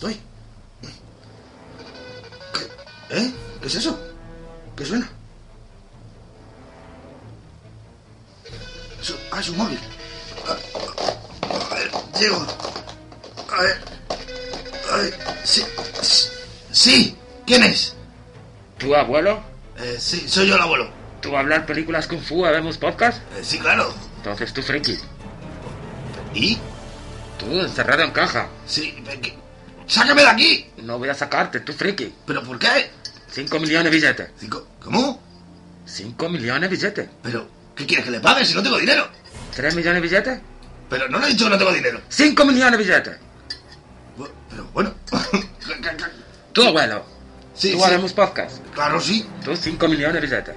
estoy? ¿Qué? ¿Eh? ¿Qué es eso? ¿Qué suena? Es un- ah, es un móvil. A, ver, llego. A ver. A ver. Sí. Sí. ¿Quién es? ¿Tu abuelo? Eh, sí, soy yo el abuelo. ¿Tú hablas películas Kung Fu, vemos podcast? Eh, sí, claro. Entonces tú friki. ¿Y? Tú encerrado en caja. Sí. eh, ¿qué? ¡Sácame de aquí! No voy a sacarte, tú friki. ¿Pero por qué? 5 millones billetes. Cinco- ¿Cómo? 5 millones billetes. ¿Pero qué quieres que le pague si no tengo dinero? 3 millones billetes. Pero no le he dicho que no tengo dinero. 5 millones billetes. Bu- Pero bueno. Tu abuelo. Sí, tú sí. haremos podcast. Claro, sí. Tú 5 millones billetes.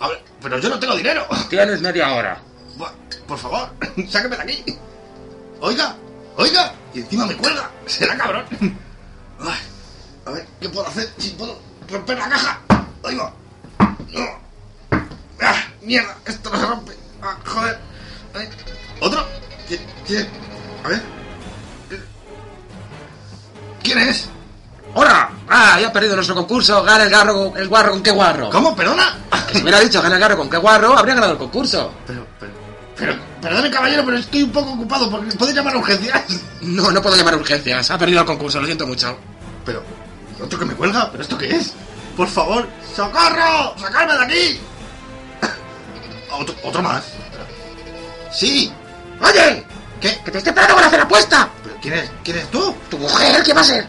A ver, pero yo no tengo dinero. Tienes media hora. Bu- Por favor, sáqueme de aquí. Oiga, oiga. Y encima me cuelga. Será cabrón. Ay, a ver, ¿qué puedo hacer? Si puedo romper la caja. Oiga. No. Ah, mierda, esto no se rompe. Ah, joder. Ay, ¿Otro? ¿Quién? quién? A ver. ¿Quién es? ¡Hola! ¡Ah! Ya ha perdido nuestro concurso. Gana el garro, el guarro con qué guarro. ¿Cómo? ¿Perdona? Que si hubiera dicho gana el garro con qué guarro, habría ganado el concurso. Pero, pero, pero, perdone caballero, pero estoy un poco ocupado porque puede llamar a urgencias. No, no puedo llamar a urgencias. Ha perdido el concurso, lo siento mucho. Pero, ¿y otro que me cuelga? ¿Pero esto qué es? Por favor, ¡socorro! ¡Sacarme de aquí! Otro, otro más. Sí. ¡Oye! ¿Qué? ¡Que te estoy esperando para hacer la apuesta! ¿Pero quién es? ¿Quién es tú? ¿Tu mujer? ¿Qué va a ser?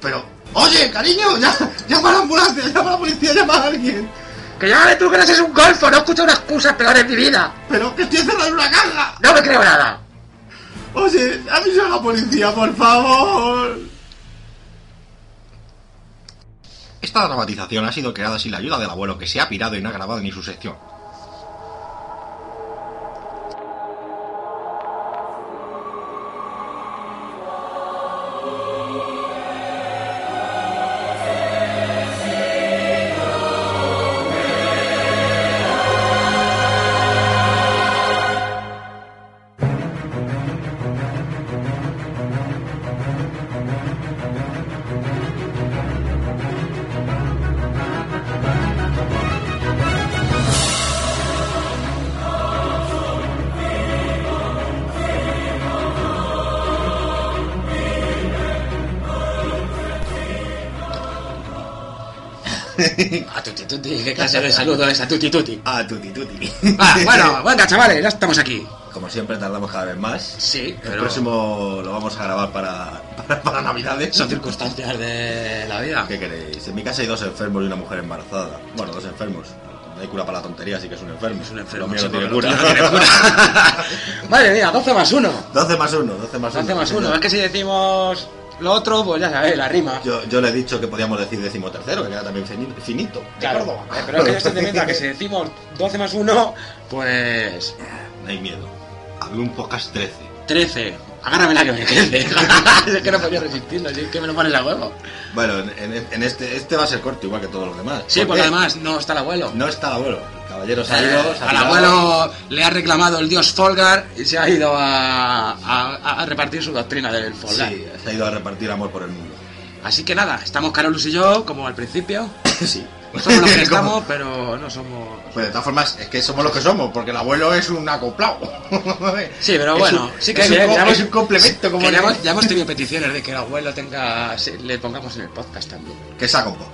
Pero, oye, cariño, ya, llama a la ambulancia, llama a la policía, llama a alguien. Que ya tú que no eres un golfo, no escucho una excusa peor en mi vida. Pero que estoy encerrado en una caja. No me creo nada. Oye, avisa a la policía, por favor. Esta dramatización ha sido creada sin la ayuda del abuelo que se ha pirado y no ha grabado ni su sección. A tuti tuti, qué clase de saludo es a tuti tuti. Ah, tuti tuti. Ah, bueno, venga chavales, ya estamos aquí. Como siempre tardamos cada vez más. Sí, El pero próximo lo vamos a grabar para, para, para Navidades. son circunstancias de la vida. ¿Qué queréis? En mi casa hay dos enfermos y una mujer embarazada. Bueno, dos enfermos. No hay cura para la tontería, así que es un enfermo. Es un enfermo, Lo mío sí, no tiene porque cura. lo tuyo no tiene cura. Madre mía, 12 más 1. 12 más 1, 12 más 1. 12 más 1. Es que si decimos lo otro, pues ya sabéis, la rima. Yo, yo le he dicho que podíamos decir decimotercero, que queda también fini- finito. de Claro, Córdoba. eh, pero es que teniendo que si decimos 12 más 1, pues No hay miedo. Había un podcast 13. 13. Agárrame la que me crece. es que no podía resistirlo, así que me lo pones a huevo. Bueno, en, este, este va a ser corto, igual que todos los demás. Sí, ¿Por porque qué? además no está el abuelo. No está el abuelo. El caballero se ha ido. al abuelo le ha reclamado el dios Folgar y se ha ido a, a- a repartir su doctrina del Folgar. Sí, se ha ido a repartir amor por el mundo. Así que nada, estamos Carolus y yo, como al principio. sí. Somos los que estamos, pero no somos. Pues de todas formas, es que somos los que somos, porque el abuelo es un acoplado. Sí, pero bueno, un- sí que es, un, es un complemento como ya, hemos, ya hemos tenido peticiones de que el abuelo tenga. le pongamos en el podcast también. que saca un poco.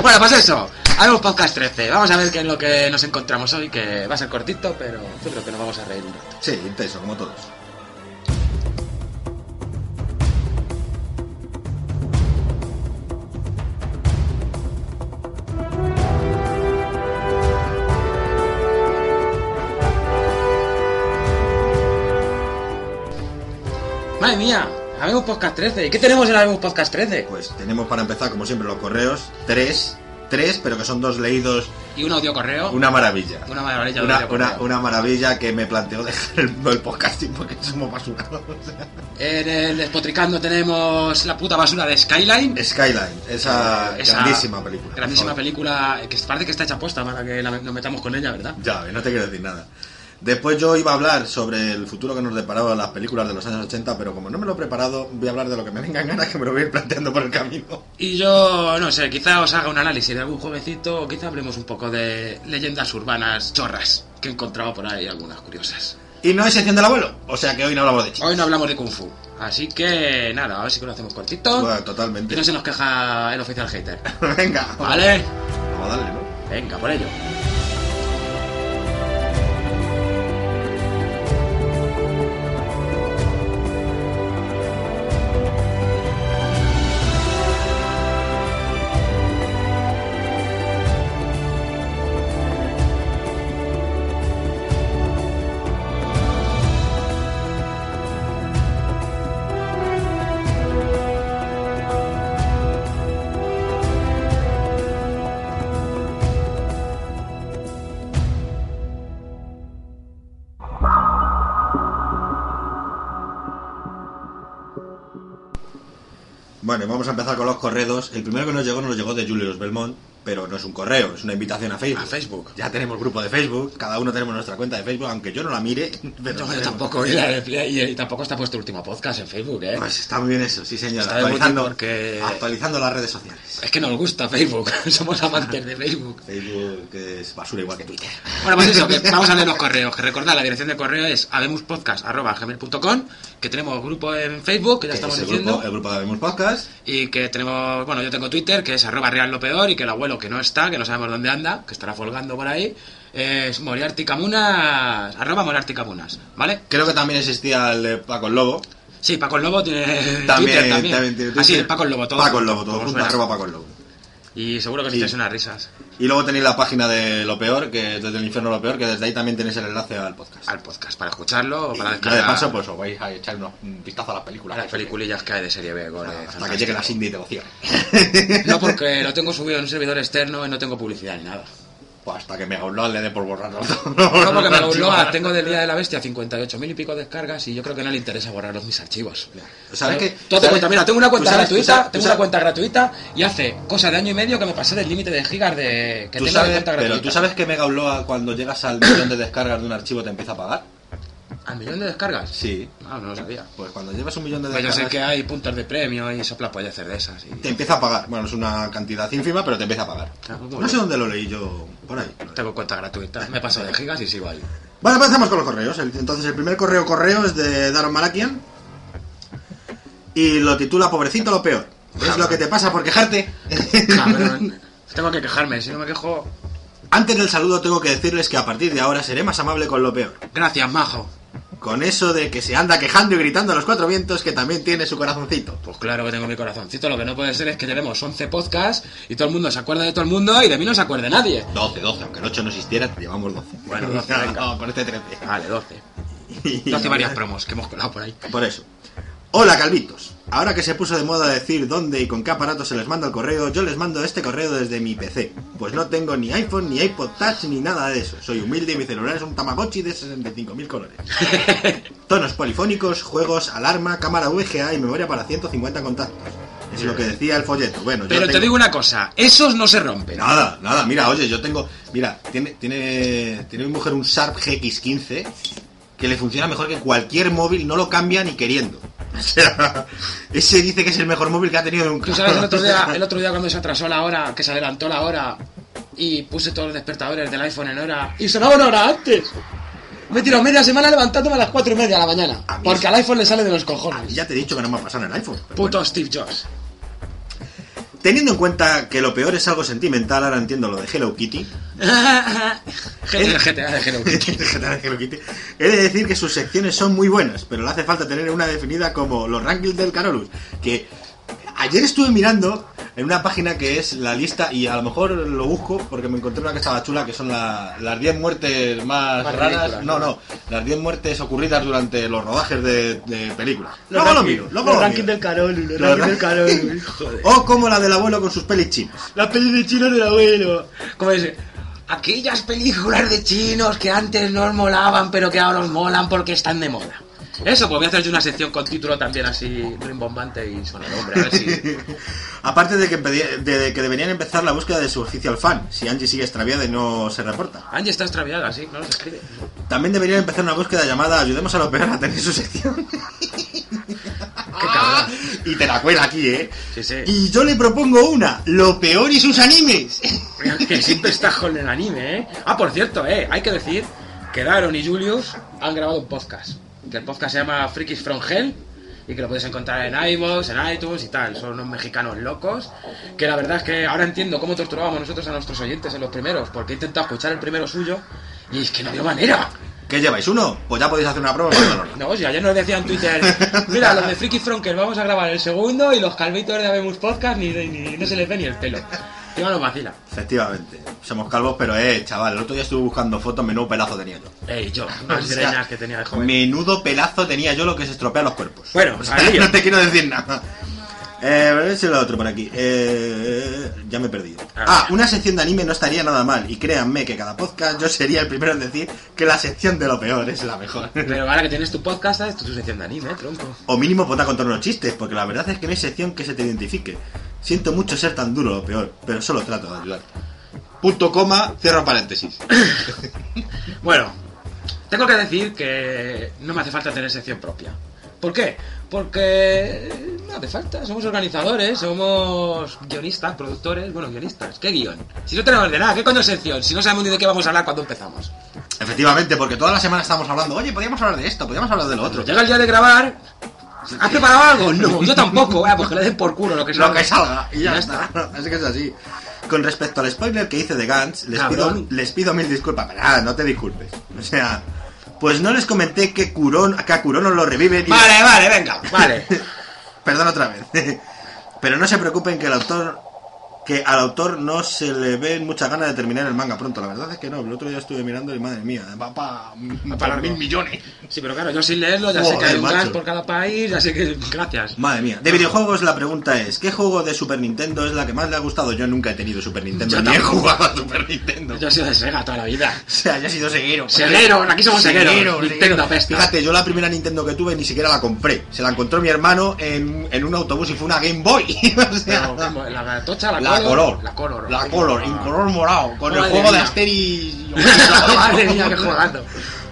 bueno, pues eso. Haremos podcast 13. Vamos a ver qué es lo que nos encontramos hoy, que va a ser cortito, pero yo creo que nos vamos a reír un rato. Sí, intenso, como todos. Madre mía, Habemos Podcast 13. ¿Y qué tenemos en Habemos Podcast 13? Pues tenemos para empezar, como siempre, los correos. Tres, tres, pero que son dos leídos. Y un audio correo. Una maravilla. Una maravilla Una, una, una maravilla que me planteó dejar el, el podcasting porque somos basurados. En el Despotricando tenemos la puta basura de Skyline. Skyline, esa, Esa grandísima película. Grandísima película que parece que está hecha posta para que la- nos metamos con ella, ¿verdad? Ya, no te quiero decir nada. Después yo iba a hablar sobre el futuro que nos deparaban las películas de los años 80, pero como no me lo he preparado, voy a hablar de lo que me venga en ganas, que me lo voy a ir planteando por el camino. Y yo, no sé, quizá os haga un análisis de algún jueguecito o quizá hablemos un poco de leyendas urbanas chorras, que he encontrado por ahí algunas curiosas. Y no es sección del abuelo, o sea que hoy no hablamos de chicos. Hoy no hablamos de Kung Fu, así que nada, a ver si lo hacemos cortito. Bueno, Y totalmente. no se nos queja el oficial hater. Venga, ¿Vale? vamos a darle, ¿no? Venga, por ello. Vamos a empezar con los correos. El primero que nos llegó nos llegó de Julius Belmont, pero no es un correo, es una invitación a Facebook. A Facebook. Ya tenemos grupo de Facebook, cada uno tenemos nuestra cuenta de Facebook, aunque yo no la mire. Pero No, yo tampoco, y, la- y- y tampoco está puesto el último podcast en Facebook, ¿eh? Pues está muy bien eso, sí señor. Está Actualizando, porque- actualizando las redes sociales. Es que nos gusta Facebook, somos amantes de Facebook. Facebook que es basura igual que Twitter. Bueno, pues eso, que vamos a leer los correos. Que recordad, la dirección de correo es habemuspodcast.gmail.com Que tenemos grupo en Facebook, que ya estamos es el diciendo. grupo, el grupo de Habemos Podcast. Y que tenemos, bueno, yo tengo Twitter, que es arroba real lo peor. Y que el abuelo, que no está, que no sabemos dónde anda, que estará folgando por ahí, es moriarticamunas, arroba moriarticamunas, ¿vale? Creo que también existía el de Paco el Lobo. Sí, Paco el Lobo tiene También, Twitter también. también tiene Así, Twitter. Paco el Lobo, todo. Paco el Lobo, todo arroba Paco el Lobo. Y seguro que os Sí. echáis unas risas Y luego tenéis la página de Lo Peor, que es desde el infierno Lo Peor, que desde ahí también tenéis el enlace al podcast. al podcast para escucharlo o Y para ya de descargar paso, pues os vais a echar unos- un vistazo a las películas. las peliculillas que hay de serie B. gore, Hasta que fantástico. llegue la Cindy y te lo. No, porque lo tengo subido en un servidor externo y no tengo publicidad ni nada. Pues hasta que Mega Upload le dé por borrarlo. No, porque me lo tengo del Día de la Bestia 58.000 y pico descargas y yo creo que no le interesa borrar los mis archivos. ¿Sabes Pero qué? Mira, tengo una cuenta ¿Tú sabes- tú gratuita, sabes- tengo una cuenta gratuita y hace cosa de año y medio que me pasé del límite de gigas de que tengo de sabes, pero gratuita. tú sabes que Mega Upload cuando llegas al millón de descargas de un archivo te empieza a pagar. ¿Al millón de descargas? Sí. Ah, no lo sabía. Pues cuando llevas un millón de Pues yo descargas sé que hay puntos de premio y soplapolleces de esas. Y... te empieza a pagar. Bueno, es una cantidad ínfima, pero te empieza a pagar. Ah, muy No bien. sé dónde lo leí yo por ahí. Tengo cuenta gratuita, me paso de gigas y sigo ahí. Vale, empezamos con los correos. Entonces, el primer correo correo es de Daron Malakian y lo titula Pobrecito lo peor. Es lo que te pasa por quejarte. Cabrón. Tengo que quejarme, si no me quejo. Antes del saludo tengo que decirles que a partir de ahora seré más amable con lo peor. Gracias, majo. Con eso de que se anda quejando y gritando a los cuatro vientos que también tiene su corazoncito. Pues claro que tengo mi corazoncito. Lo que no puede ser es que llevemos 11 podcasts y todo el mundo se acuerda de todo el mundo y de mí no se acuerde nadie. 12, 12, aunque el 8 no existiera, llevamos 12. Bueno, 12, venga. No, con este 13. Vale, 12. 12 varias promos que hemos colado por ahí. Por eso. Hola Calvitos. Ahora que se puso de moda decir dónde y con qué aparato se les manda el correo, yo les mando este correo desde mi PC. Pues no tengo ni iPhone, ni iPod Touch, ni nada de eso. Soy humilde y mi celular es un Tamagotchi de 65.000 colores. Tonos polifónicos, juegos, alarma, cámara VGA y memoria para 150 contactos. Es lo que decía el folleto. Bueno, yo Pero te tengo- digo una cosa, esos no se rompen. Nada, nada, mira, oye, yo tengo. Mira, tiene, tiene, tiene mi mujer un Sharp GX15 que le funciona mejor que cualquier móvil, no lo cambia ni queriendo. O sea, ese dice que es el mejor móvil que ha tenido nunca. Tú sabes el otro día, el otro día cuando se atrasó la hora, que se adelantó la hora y puse todos los despertadores del iPhone en hora y sonaba una hora antes. Me he tirado media semana levantándome a las cuatro y media de la mañana. A mí Porque al iPhone le sale de los Y cojones. ya te he dicho que no me ha pasado en el iPhone. Puto Steve Jobs. Teniendo en cuenta que lo peor es algo sentimental, ahora entiendo lo de Hello Kitty. el GTA de Hello Kitty. GTA de Hello Kitty. He de decir que sus secciones son muy buenas, pero le hace falta tener una definida como los rankings del Carolus. Que ayer estuve mirando en una página que es la lista, y a lo mejor lo busco porque me encontré una que estaba chula, que son la- las 10 muertes más, Más raras. ridículas, No, ¿no? no, las 10 muertes ocurridas durante los rodajes de, de películas. Luego lo ranking- miro, luego los lo ranking miro. del Carol, los ranking del Carol, joder. O como la del abuelo con sus pelis chinas. La peli de chinos del abuelo. ¿Cómo dice? Aquellas películas de chinos que antes no os molaban, pero que ahora os molan porque están de moda. Eso, pues voy a hacer yo una sección con título también así rimbombante y sononombre, a ver si... Aparte de que, de que deberían empezar la búsqueda de su oficial fan, si Angie sigue extraviada y no se reporta. Angie está extraviada, sí, no nos escribe. También deberían empezar una búsqueda llamada Ayudemos a lo peor a tener su sección. Qué cabrón. y te la cuela aquí, ¿eh? Sí, sí. Y yo le propongo una, lo peor y sus animes. Que siempre estás con el anime, ¿eh? Ah, por cierto, ¿eh? Hay que decir que Daron y Julius han grabado un podcast. Que el podcast se llama Freakies from Hell y que lo puedes encontrar en iVoox, en iTunes y tal. Son unos mexicanos locos. Que la verdad es que ahora entiendo cómo torturábamos nosotros a nuestros oyentes en los primeros. Porque he intentado escuchar el primero suyo y es que no dio manera. ¿Qué lleváis? ¿Uno? Pues ya podéis hacer una prueba. No, si ayer nos decía en Twitter, mira, los de Freaky Fronker vamos a grabar el segundo y los calvitos de Abemus Podcast ni, ni- no se les ve ni el pelo. Encima vacila. Efectivamente, somos calvos, pero eh, chaval, el otro día estuve buscando fotos, menudo pelazo tenía yo. Ey, yo, más sea, greñas que tenía de joven. Menudo pelazo tenía yo lo que se estropea los cuerpos. Bueno, O sea, al lío. no te quiero decir nada. Eh, si lo otro por aquí. Eh, ya me he perdido. Ah, Ah, una sección de anime no estaría nada mal. Y créanme que cada podcast yo sería el primero en decir que la sección de lo peor es la mejor. Pero ahora que tienes tu podcast, es tu sección de anime, tronco. O mínimo ponte a contar unos chistes, porque la verdad es que no hay sección que se te identifique. Siento mucho ser tan duro lo peor, pero solo trato de ayudar. Punto coma, cierro paréntesis. Bueno, tengo que decir que no me hace falta tener sección propia. ¿Por qué? Porque no hace falta, somos organizadores, somos guionistas, productores, bueno, guionistas, ¿qué guion? Si no tenemos de nada, ¿qué sección? Si no sabemos ni de qué vamos a hablar cuando empezamos. Efectivamente, porque toda la semana estamos hablando, oye, podríamos hablar de esto, podríamos hablar de lo otro. Llega el día de grabar, ¿has preparado algo? No, yo tampoco, ah, pues que le den por culo lo que lo salga. que salga y ya, Ya está. Así que es así. Con respecto al spoiler que hice de Gantz, les pido, Cabrón. les pido mil disculpas. Pero nada, no te disculpes. O sea, pues no les comenté que Curón, que a Curón os lo reviven y... Vale, vale, venga, vale. Perdón otra vez. Pero no se preocupen que el autor que al autor no se le ven muchas ganas de terminar el manga pronto. La verdad es que no. El otro día estuve mirando y madre mía, va para pa mil largo. millones. Sí, pero claro, yo sin leerlo ya sé que hay un gas por cada país, ya sé que... Gracias. Madre mía. De videojuegos la pregunta es, ¿qué juego de Super Nintendo es la que más le ha gustado? Yo nunca he tenido Super Nintendo, Yo ni he jugado a Super Nintendo. Yo he sido de Sega toda la vida. O sea, yo he sido seguero. Seguero, aquí somos segueros. Nintendo pesta. Fíjate, yo la primera Nintendo que tuve ni siquiera la compré. Se la encontró mi hermano en, en un autobús y fue una Game Boy. o sea, Pero, ¿cómo? la tocha, la, la color. La color. La color, en color morado. Con el juego de. Asterix. Madre mía, qué juegazo.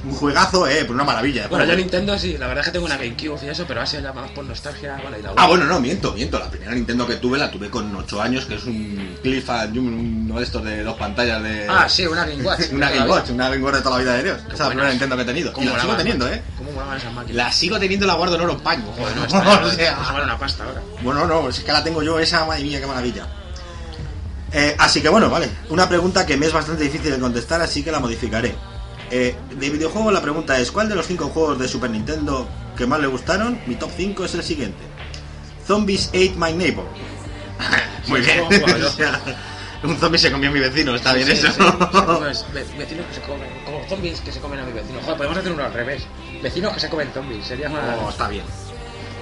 Un juegazo, eh, pero una maravilla. Bueno, yo. Nintendo sí, la verdad es que tengo una GameCube y eso, pero ha sido ya más por nostalgia. Vale, y la Ah, bueno, no, miento, miento. La primera Nintendo que tuve la tuve con 8 años, que es un Cliff and un- uno de estos de dos pantallas de. Ah, sí, una Game Watch. una Game Watch, una Game Watch de toda la vida de Dios. Esa es la primera Nintendo que he tenido. Y ¿Cómo la sigo teniendo, eh. ¿Cómo molaban esas máquinas? La sigo teniendo y la guardo en oro en paño. Joder, no, o sea, una pasta ahora. Bueno, no, es que la tengo yo esa, madre mía, qué maravilla. Eh, así que bueno, vale. Una pregunta que me es bastante difícil de contestar, así que la modificaré. Eh, de videojuegos la pregunta es, ¿cuál de los 5 juegos de Super Nintendo que más le gustaron? Mi top 5 es el siguiente. Zombies Ate My Neighbor. Muy bien. O sea, un zombie se comió a mi vecino, está bien Sí, eso. sí. Pues, ve- vecinos que se comen, como zombies que se comen a mi vecino. Joder, podemos hacer uno al revés. Vecinos que se comen zombies, sería más... Oh, está bien.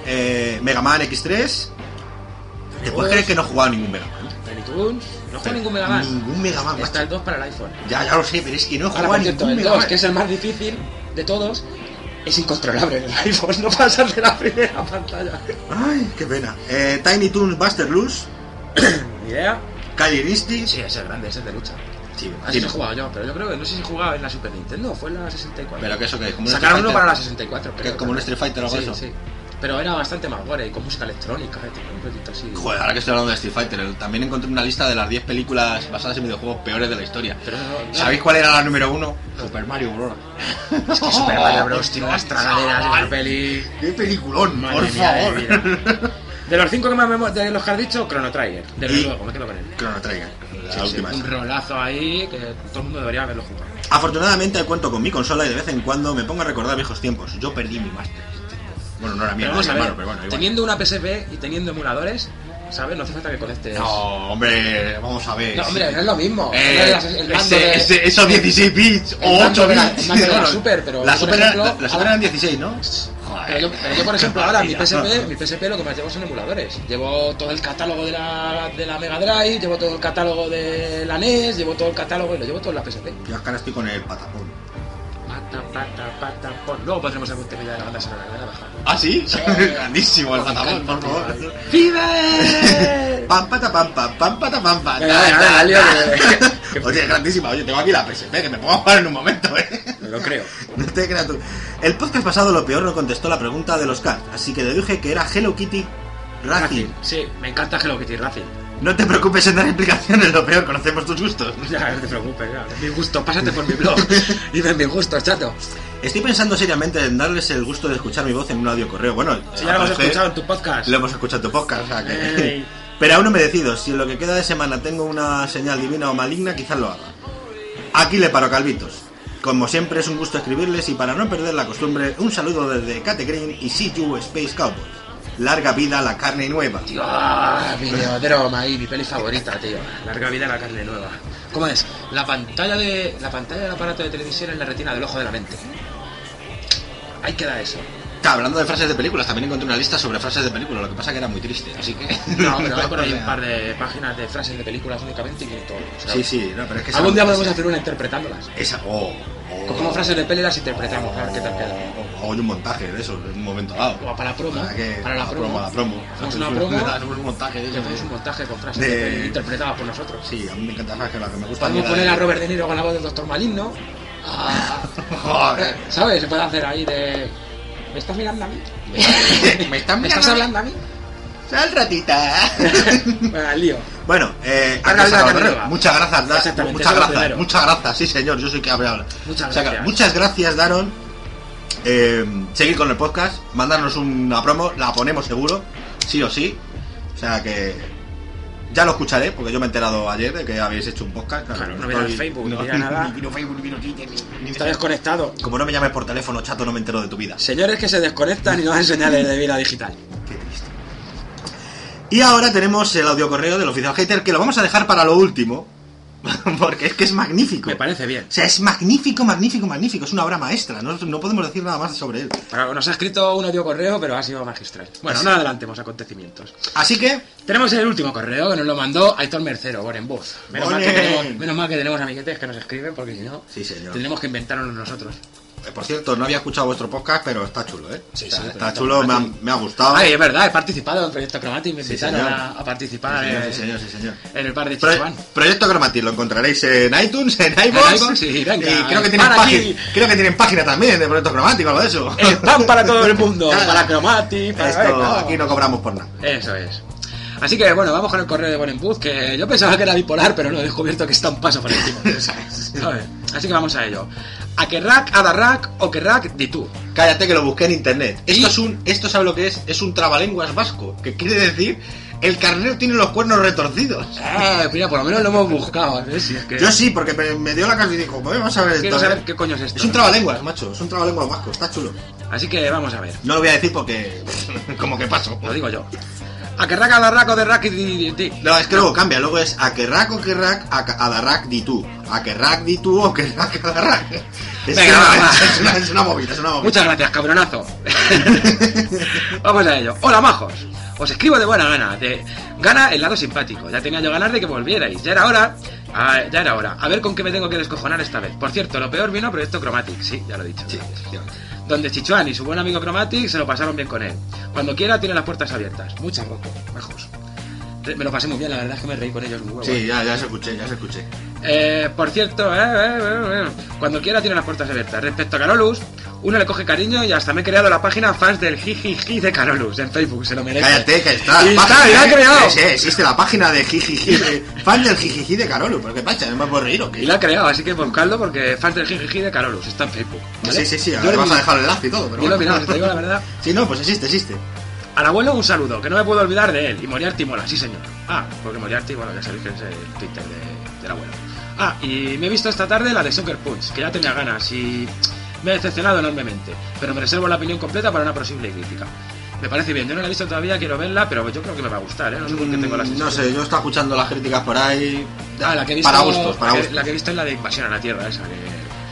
Eh, Mega Man X3. ¿Te puedes creer que no he jugado ningún Mega Man? No juego ningún Mega Man. Ningún Mega Man, Está macho. el 2 para el iPhone. Ya, ya lo sé, pero es que no he Ahora, jugado a por cierto, ningún el Mega 2, Man. que es el más difícil de todos, es incontrolable en el iPhone. No pasas de la primera pantalla. Ay, qué pena. Eh, Tiny Toons Buster Loose. ¿Ni idea? Instinct. Sí, ese es grande, ese es de lucha. Sí, Así imagino. he jugado yo, pero yo creo que no sé si jugaba en la Super Nintendo o fue en la 64. Pero que eso que es como un Sacaron Street uno para la Fighter. 64. Que es como un Street Fighter o algo sí, eso. Sí, Pero era bastante más gore y con música electrónica, eh, rollito así. Joder, ahora que estoy hablando de Street Fighter, el- también encontré una lista de las 10 películas basadas en videojuegos peores de la historia. Pero no, no- ¿Sabéis cuál era la número uno? Super Mario Bros. Es que Super Mario Bros. tiene unas tragaderas en la peli. ¡Qué peliculón, Madre por de favor! mi vida. De los cinco que más me de los que has dicho, Chrono Trigger. Desde Y- luego, me quedo con él. Chrono Trigger, la Sí, sí, un rolazo ahí que todo el mundo debería haberlo jugado. Afortunadamente cuento con mi consola y de vez en cuando me pongo a recordar viejos tiempos. Yo perdí mi Master. Bueno, no era mío, Pero hermano, pero bueno, igual. teniendo una PSP y teniendo emuladores, ¿sabes? No hace falta que conectes. No, hombre, vamos a ver. No, hombre, no es lo mismo. Eh, No es el mando ese- de- ese- esos 16 bits o mando 8 de la- bits. la Super, pero la Super, ejemplo, la- la Super eran 16, ¿no? Pero yo, pero yo, por ejemplo, ahora mi. PSP, mi PSP lo que más llevo son emuladores. Llevo todo el catálogo de la, de la Mega Drive, llevo todo el catálogo de la NES, llevo todo el catálogo y lo llevo todo en la PSP. Yo ahora estoy con el patapón. Pata, pata, pon. Luego pondremos algún tema de la banda sonora, que me la he bajado. ¿Ah, sí? Sí. Grandísimo el patapón, por favor. ¡Vive! Pam, pata, pam, pam, pam, pata, pam, pam. Oye, grandísima. Oye, tengo aquí la PSP, que me pongo a jugar en un momento, ¿eh? Me lo creo. No te creas tú. El podcast pasado, lo peor, no contestó la pregunta de los cards, así que deduje que era Hello Kitty. Racing. Sí, me encanta Hello Kitty Racing. No te preocupes en dar explicaciones, lo peor, conocemos tus gustos. Ya, no te preocupes, ya. Es mi gusto, pásate por mi blog. y ven mis gustos, chato. Estoy pensando seriamente en darles el gusto de escuchar mi voz en un audio correo. Bueno, Si ya lo hemos escuchado en tu podcast. Lo hemos escuchado en tu podcast, o sea que... Ey. Pero aún no me decido. Si en lo que queda de semana tengo una señal divina o maligna, quizás lo haga. Aquí le paro, Calvitos. Como siempre, es un gusto escribirles y para no perder la costumbre, un saludo desde Green y See You Space Cowboys. Larga vida a la carne nueva. Tío, Videodrome ahí, mi peli favorita, tío. Larga vida la carne nueva. ¿Cómo es? La pantalla de la pantalla del aparato de televisión en la retina del ojo de la mente. Ahí queda eso. Hablando de frases de películas, también encontré una lista sobre frases de películas, lo que pasa que era muy triste, así que... No, pero hay por ahí un par de páginas de frases de películas únicamente y que todo. o sea, Sí, sí, no, pero es que... Algún día podemos hacer una interpretándolas. Esa... Oh. Cogemos frases de peli y las interpretamos, a ver qué tal queda. O un montaje de eso, en un momento dado. O para la promo, Para, que- para la promo. Para la promo. Hacemos una promo. Hacemos un montaje de eso. hacemos un montaje con frases De- de peli interpretadas por nosotros. Sí, a mí me encanta que la que me gusta. Podemos poner a Robert De Niro con la voz del Doctor Maligno. Ah, Joder. ¿Sabes? Se puede hacer ahí de. ¿Me estás mirando a mí? ¿Me estás ¿Me estás hablando a mí? Sal ratita. Lío. Bueno, eh, Carga nueva. muchas gracias, Da- Exactamente, muchas eso es lo gracias, primero. muchas gracias, sí señor, yo soy que habla. Muchas O sea, gracias. muchas gracias, Daron. Eh, seguir con el podcast, mandarnos una promo, la ponemos seguro, sí o sí. O sea que ya lo escucharé, porque yo me he enterado ayer de que habéis hecho un podcast. Claro, no vino el Facebook, no vino nada. Ni vino Facebook, ni vino Twitter, ni- ni- Está desconectado. Como no me llames por teléfono, chato, no me entero de tu vida. Señores que se desconectan y nos dan señales de vida digital. Qué triste. Y ahora tenemos el audio correo del oficial hater que lo vamos a dejar para lo último. Porque es que es magnífico. Me parece bien. O sea, es magnífico, magnífico, magnífico. Es una obra maestra. No, no podemos decir nada más sobre él. Bueno, Nos ha escrito un audio correo, pero ha sido magistral. Bueno, no adelantemos acontecimientos. Así que, Tenemos el último correo que nos lo mandó Aitor Mercero, Boren Buzz. Menos, mal que tenemos, menos mal que tenemos amiguetes que nos escriben, porque si no, Sí, señor. tendremos que inventárnoslo nosotros. Eh, por cierto, no había escuchado vuestro podcast, pero está chulo, ¿eh? Sí, O sea, sí, está chulo, me ha, Chromatic. me ha gustado. Ay, es verdad, he participado en Proyecto Chromatic, me Sí, invitaron señor. a, a participar sí, señor, en, sí, señor, sí, señor. en el bar de Pro- Chichuan. Proyecto Cromatic lo encontraréis en iTunes, en iVoox. y creo que tienen para página, creo que tienen página también de Proyecto Cromático, algo de eso. El pan para todo el mundo, para Chromatic, para... Esto, aquí no cobramos por nada. Eso es. Así que bueno, vamos con el correo de Bonenbuz, que yo pensaba que era bipolar, pero no he descubierto que está un paso por encima. Así que vamos a ello. A Kerrak, Adarrak o Kerrak Ditu. Cállate que lo busqué en internet. Esto ¿Y? es un, esto sabe lo que es, es un trabalenguas vasco, que quiere decir el carnero tiene los cuernos retorcidos. Eh, mira, por lo menos lo hemos buscado. ¿eh? Si es que... Yo sí, porque me, me dio la casa y dijo, "Pues vamos a ver esto. Quiero ¿eh?". saber qué coño es esto. Es un trabalenguas, macho, es un trabalenguas vasco, está chulo. Así que vamos a ver. No lo voy a decir porque como que paso. Lo digo yo. A Kerrak, Adarrak o Derrak y Di. No, es que luego cambia, luego es a Kerrak o Kerrak, a Ka- Adarrak di tú. A Kerrak di tú o. Es, Venga, una, va, va. es, una, es una movida, es una movida. Muchas gracias, cabronazo. Vamos a ello. Hola, majos. Os escribo de buena gana. De gana el lado simpático. Ya tenía yo ganas de que volvierais. Ya era hora. ah, ya era hora. A ver con qué me tengo que descojonar esta vez. Por cierto, lo peor vino a Proyecto Chromatic. Sí, ya lo he dicho. Sí. Donde Chichuan y su buen amigo Chromatic se lo pasaron bien con él. Cuando quiera tiene las puertas abiertas. Muchas gracias, majos. Me lo pasé muy bien, la verdad es que me reí con ellos muy. Sí, ya, ya se escuché, ya se escuché. Eh, por cierto, eh, eh, eh, eh, cuando quiera tiene las puertas abiertas. Respecto a Carolus, uno le coge cariño y hasta me he creado la página fans del jijiji de Carolus en Facebook, se lo merece. Cállate, que está. Y está, página, he creado. Sí, existe la página de Jijiji, de- fan del Jijiji de Carolo. ¿Pero qué? ¿No me puedo reír o qué? Y la ha creado, así que buscadlo porque fans del jijiji de Carolus está en Facebook. ¿vale? Sí, sí, sí, Yo ahora lo vas a dejar el enlace y todo. Pero Yo lo bueno. mirado, si te digo la verdad. Sí, no, pues existe, existe. Al abuelo un saludo, que no me puedo olvidar de él. Y Moriarty mola, sí señor. Ah, porque Moriarty, bueno, ya sabéis que es el Twitter de- del abuelo. Ah, y me he visto esta tarde la de Soccer Punch, que ya tenía ganas y me he decepcionado enormemente. Pero me reservo la opinión completa para una posible crítica. Me parece bien, yo no la he visto todavía, quiero verla, pero yo creo que me va a gustar, ¿eh? No sé por qué tengo la Mm, sensación. No sé, yo estaba escuchando las críticas por ahí. Ah, la que he visto, Para gustos, para gustos. La que he visto es la de Invasión a la Tierra, esa que...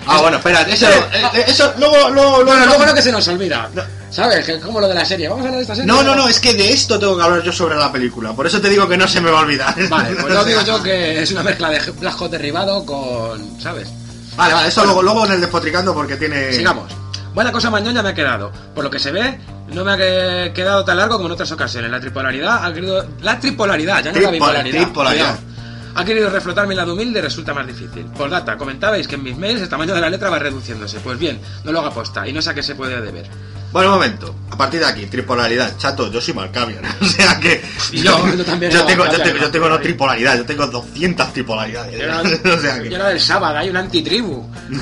Ah, bueno, espera, eso, eh, eh, eso luego, luego, luego, Bueno, luego no que se nos olvida. ¿Sabes? Que es como lo de la serie. Vamos a hablar de esta serie. No, no, no, es que de esto tengo que hablar yo sobre la película. Por eso te digo que no se me va a olvidar. Vale, pues O lo digo yo que es una mezcla de Black Hot derribado con. ¿Sabes? Vale, vale, eso luego, luego en el despotricando porque tiene. Sigamos. Buena cosa mañana me ha quedado. Por lo que se ve, no me ha que- quedado tan largo como en otras ocasiones. La tripolaridad ha querido... La tripolaridad, ya no la Tripol- bipolaridad. tripolaridad. Cuidado. Ha querido reflotar mi lado humilde y resulta más difícil. Por data, comentabais que en mis mails el tamaño de la letra va reduciéndose. Pues bien, no lo haga posta y no sé a qué se puede deber. Bueno, un momento. A partir de aquí, tripolaridad. Chato, yo soy Malkavian. O sea que. Y yo, yo también yo tengo, yo tengo, yo tengo ¿no? no tripolaridad, yo tengo 200 tripolaridades. Yo era, o sea que. yo era del sábado, hay una antitribu.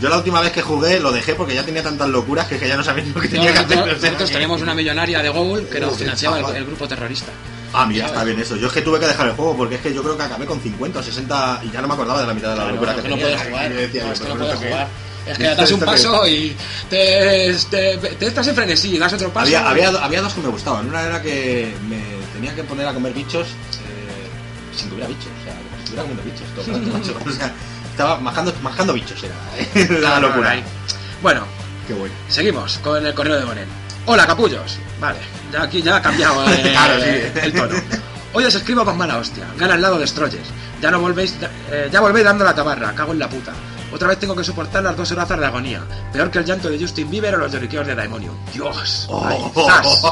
Yo la última vez que jugué lo dejé porque ya tenía tantas locuras que, que ya no sabía lo que tenía que hacer. nosotros que- teníamos una millonaria de Google que nos financiaba el, grupo terrorista. Ah, mira, está bien eso. Yo es que tuve que dejar el juego porque es que yo creo que acabé con 50 o 60 y ya no me acordaba de la mitad de la Claro, locura que que no tenía. jugar. Decía, no, es que no puedes ¿esto qué jugar. Es? Que das un paso y te, te, te estás en frenesí, das otro paso. Había, había, había dos que me gustaban. Una era que me tenía que poner a comer bichos eh, sin que hubiera bichos. O sea, como si estuviera comiendo bichos todo el rato, macho. O sea, estaba majando, majando bichos, era la Claro, locura. ahí. Bueno, Qué bueno. seguimos con el correo de Bonen. Hola, capullos. Vale, ya aquí ya ha cambiado eh, Claro, sí. el tono. Hoy os escribo con mala hostia. Gana el lado Destroyers. Ya no volvéis, eh, ya volvéis dando la tabarra. Cago en la puta. Otra vez tengo que soportar las dos horas de agonía. Peor que el llanto de Justin Bieber o los lloriqueos de Daimonium. Dios. Ay, zas.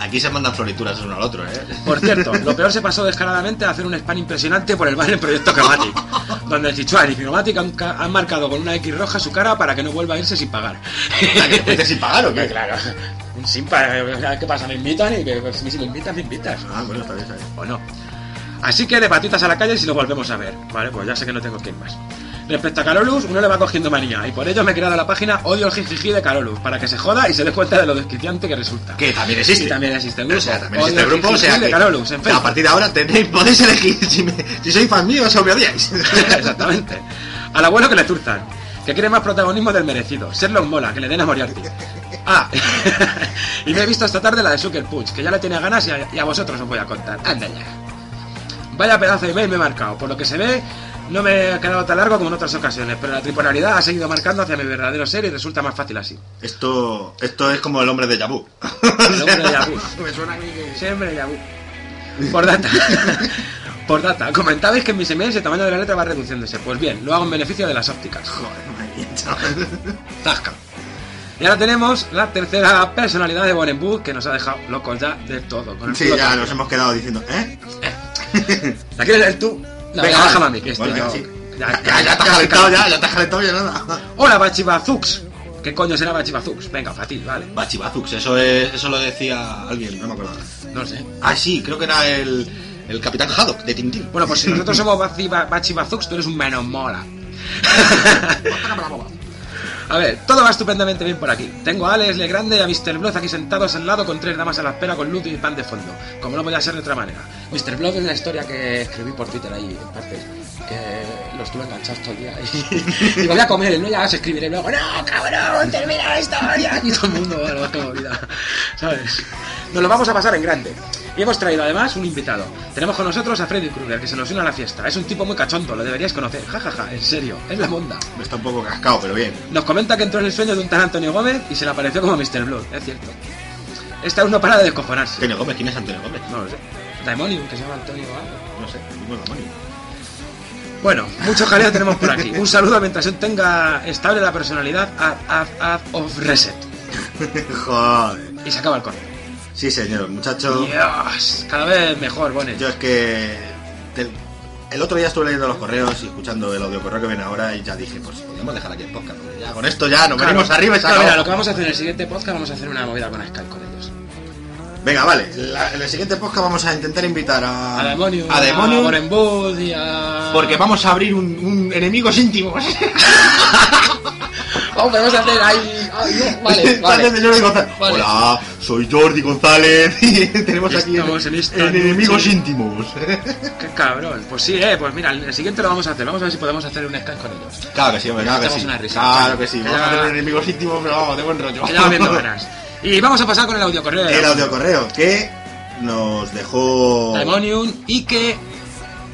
Aquí se mandan florituras uno al otro, ¿eh? Por cierto, lo peor se pasó descaradamente a hacer un spam impresionante por el bar en Proyecto Chromatic, donde el Chichuan y Chromatic han, ca- han marcado con una X roja su cara para que no vuelva a irse sin pagar. ¿Que fuiste sin pagar o qué? Claro, sin pagar. ¿Qué pasa? ¿Me invitan? Y que, pues, si me invitan, me invitas. Ah, bueno, está bien, está bien. ¿O no? Así que de patitas a la calle si lo volvemos a ver. Vale, pues ya sé que no tengo que ir más. Respecto a Carolus, uno le va cogiendo manía, y por ello me he creado la página Odio el Jijiji de Carolus, para que se joda y se dé cuenta de lo desquiciante que resulta. Que también existe. Y también existe el O sea, también existe el grupo, o sea de que Carolus, en a partir de ahora tenéis, podéis elegir si, me- si sois fan mío o si me odiáis. Exactamente. Al abuelo que le turzan. Que quiere más protagonismo del merecido. Sherlock mola, que le den a Moriarty. Ah, y me he visto esta tarde la de Sucker Punch, que ya le tenía ganas y a, y a vosotros os voy a contar. Anda ya. Vaya pedazo de mail me he marcado. Por lo que se ve, no me ha quedado tan largo como en otras ocasiones, pero la tripolaridad ha seguido marcando hacia mi verdadero ser y resulta más fácil así. Esto, esto es como el hombre de Yabu. El hombre de Yabu. Me suena a mí que... Siempre ya. Por data. Por data. Comentabais que en mis emails el tamaño de la letra va reduciéndose. Pues bien, lo hago en beneficio de las ópticas. Joder. Tasca. Y ahora tenemos la tercera personalidad de Bonenburg que nos ha dejado locos ya de todo. Con el Sí, ya nos hemos quedado diciendo, ¿eh? ¿La quieres leer tú? Venga, vale. a mí, que estoy Bueno, yo- sí. Ya, Ya, ya te has calentado, ya, ya te has calentado, ya nada. Hola, Bachibazux. ¿Qué coño será Bachibazux? Venga, fácil, vale. Bachibazux, eso, es, eso lo decía alguien, no me acuerdo. No sé. Ah, sí, creo que era el, el Capitán Haddock de Tintín. Bueno, pues si nosotros somos Bachiba- Bachibazux, tú eres un menos mola. A ver, todo va estupendamente bien por aquí. Tengo a Alex Legrande y a Mr. Blood aquí sentados al lado con tres damas a la espera con luz y pan de fondo. Como no podía ser de otra manera. Mr. Blood es una historia que escribí por Twitter ahí, en partes. Que lo estuve enganchado todo el día. Y, y voy a comer, no ya se escribiré luego. ¡No, cabrón! ¡Termina la historia! Y todo el mundo, bueno, como vida. ¿Sabes? Nos lo vamos a pasar en grande. Y hemos traído además un invitado. Tenemos con nosotros a Freddy Krueger, que se nos une a la fiesta. Es un tipo muy cachondo, lo deberíais conocer. Ja, ja, ja, en serio, es la monda. Está un poco cascado, pero bien. Nos comenta que entró en el sueño de un tal Antonio Gómez y se le apareció como Mr. Blood, es cierto. Esta aún no para de descojonarse. Antonio Gómez, ¿quién es Antonio Gómez? No lo sé. Daimonium, que se llama Antonio algo. No sé, mismo demonio. Bueno, mucho jaleo tenemos por aquí. Un saludo mientras él tenga estable la personalidad ad, ad, ad of reset. Joder. Y se acaba el correo. Sí, señor, muchacho. Dios, cada vez mejor, Bonet. Yo es que te- el otro día estuve leyendo los correos y escuchando el audio correo que viene ahora y ya dije, pues podemos dejar aquí el podcast. ya con esto ya nos Claro. venimos arriba y Claro, mira, lo que vamos a hacer en el siguiente podcast, vamos a hacer una movida con Skype con ellos. Venga, vale. la- en el siguiente podcast vamos a intentar invitar a, A Demonium, a Demonium, Borenbud y a... porque vamos a abrir un, un enemigos íntimos. Podemos hacer ahí... ay, no, vale, vale. Entonces, Jordi González. Vale. Hola, soy Jordi González y tenemos aquí estamos en esta en enemigos íntimos. Qué cabrón. Pues sí, eh, pues mira, el siguiente lo vamos a hacer. Vamos a ver si podemos hacer un Skype con ellos. Claro que sí, hombre, claro que sí. una risa. Claro que sí. Vamos Ya- a hacer enemigos íntimos, pero vamos, de buen rollo. Viendo ganas. Y vamos a pasar con el audio correo. El audio correo que nos dejó Daimonium y que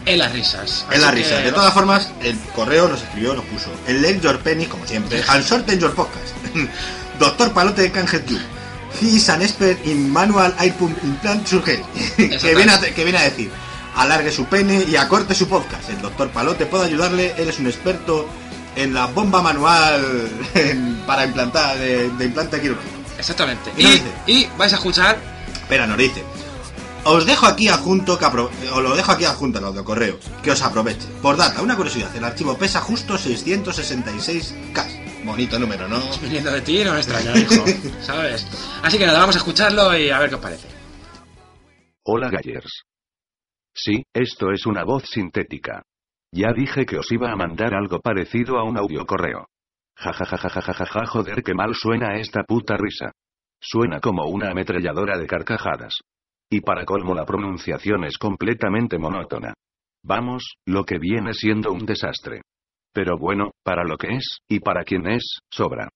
en las risas. en la Así risa. que- De todas formas, el correo nos escribió, nos puso el Lend Your Penny, como siempre, and Shorten Your Podcast. Doctor Palote de Can Help You. He is an expert in manual air pump implant surgery. que, viene a, que viene a decir, alargue su pene y acorte su podcast. El doctor Palote puede ayudarle, él es un experto en la bomba manual en- para implantar, de, de implante quirúrgico. Exactamente. Y vais a escuchar. Espera, nos dice os dejo aquí adjunto, que apro os lo dejo aquí adjunto en audio correo, que os aproveche. Por data, una curiosidad, el archivo pesa justo 666K. Bonito número, ¿no? Viniendo de ti no me extraña, hijo, ¿sabes? Así que nada, vamos a escucharlo y a ver qué os parece. Hola Gallers. Sí, esto es una voz sintética. Ya dije que os iba a mandar algo parecido a un audio correo. Ja ja ja ja ja ja ja joder que mal suena esta puta risa. Suena como una ametralladora de carcajadas. Y para colmo la pronunciación es completamente monótona. Vamos, lo que viene siendo un desastre. Pero bueno, para lo que es, y para quien es, sobra.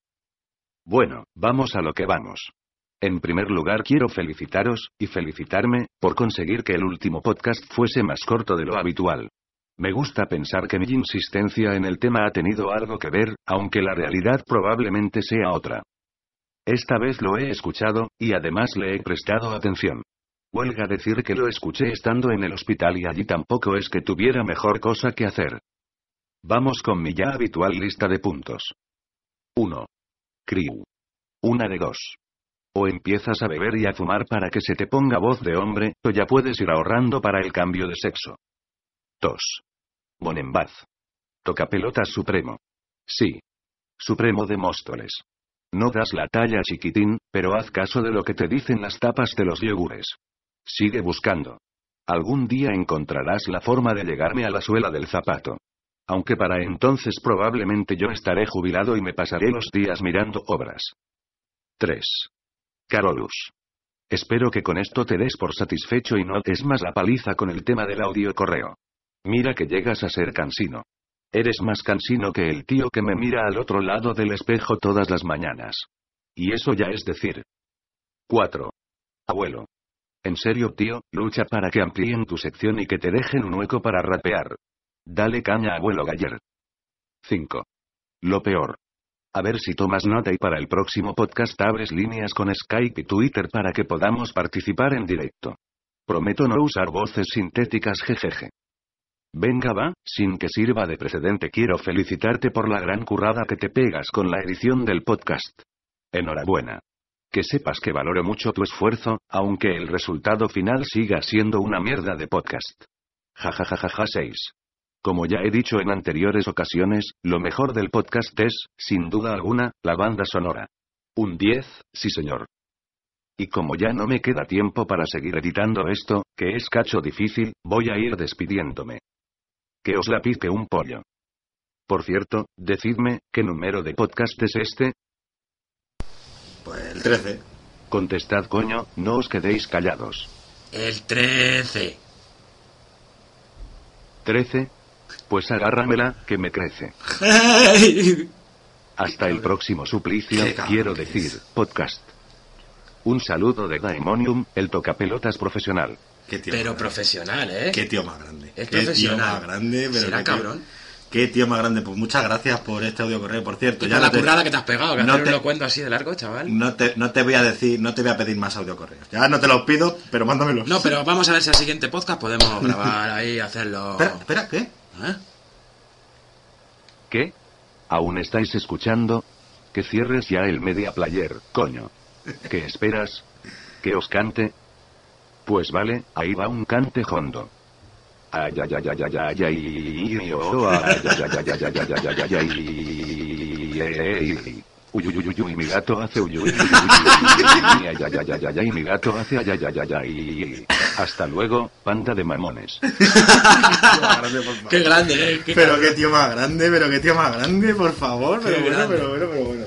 Bueno, vamos a lo que vamos. En primer lugar quiero felicitaros, y felicitarme, por conseguir que el último podcast fuese más corto de lo habitual. Me gusta pensar que mi insistencia en el tema ha tenido algo que ver, aunque la realidad probablemente sea otra. Esta vez lo he escuchado, y además le he prestado atención. Huelga decir que lo escuché estando en el hospital y allí tampoco es que tuviera mejor cosa que hacer. Vamos con mi ya habitual lista de puntos. 1. Crew. Una de dos. O empiezas a beber y a fumar para que se te ponga voz de hombre, o ya puedes ir ahorrando para el cambio de sexo. 2. Bonembaz. Toca pelotas supremo. Sí. Supremo de Móstoles. No das la talla chiquitín, pero haz caso de lo que te dicen las tapas de los yogures. Sigue buscando. Algún día encontrarás la forma de llegarme a la suela del zapato. Aunque para entonces probablemente yo estaré jubilado y me pasaré los días mirando obras. 3. Carolus. Espero que con esto te des por satisfecho y no des más la paliza con el tema del audio correo. Mira que llegas a ser cansino. Eres más cansino que el tío que me mira al otro lado del espejo todas las mañanas. Y eso ya es decir. 4. Abuelo. En serio, tío, lucha para que amplíen tu sección y que te dejen un hueco para rapear. Dale caña, abuelo Galler. 5. Lo peor. A ver si tomas nota y para el próximo podcast abres líneas con Skype y Twitter para que podamos participar en directo. Prometo no usar voces sintéticas jejeje. Venga va, sin que sirva de precedente quiero felicitarte por la gran currada que te pegas con la edición del podcast. Enhorabuena. Que sepas que valoro mucho tu esfuerzo, aunque el resultado final siga siendo una mierda de podcast. Ja ja ja ja ja 6. Como ya he dicho en anteriores ocasiones, lo mejor del podcast es, sin duda alguna, la banda sonora. Un 10, sí señor. Y como ya no me queda tiempo para seguir editando esto, que es cacho difícil, voy a ir despidiéndome. Que os la pique un pollo. Por cierto, decidme, ¿qué número de podcast es este? Pues el 13. Contestad coño, no os quedéis callados. El 13. 13. Pues agárramela, que me crece. Hasta el próximo suplicio, cabrón quiero decir, podcast. Un saludo de Daimonium, el tocapelotas profesional. Qué tío Pero más grande. profesional, ¿eh? Qué tío más grande. Es Qué tío profesional. más grande, pero ¿Será qué tío- cabrón? Qué tío más grande. Pues muchas gracias por este audio correo, por cierto. Y ya por no la te- currada que te has pegado, que no te- un locuendo así de largo, chaval. No te, no te voy a decir, no te voy a pedir más audio correos. Ya no te los pido, pero mándamelos. No, pero vamos a ver si al siguiente podcast podemos grabar ahí, hacerlo. Espera, espera, ¿qué? ¿Eh? ¿Qué? ¿Aún estáis escuchando? Que cierres ya el media player, coño. ¿Qué esperas? ¿Que os cante? Pues vale, ahí va un cante hondo. Ay, ay, ay, ay, ay, ay, ay, oh, ay, ay, ay, ay, ay, ay, ay, ay, ay, ay, ay, ay. Uy, uy, uy, uy, mi gato hace uy, uy, uy, uy, uy, uy, ay, ay, ay, ay, ay, ay, mi gato hace ay, ay, ay, ay, ay. Hasta luego, panda de mamones. Qué grande, ¿eh? Pero qué tío más grande, pero qué tío más grande, por favor. Pero bueno, pero bueno, pero bueno.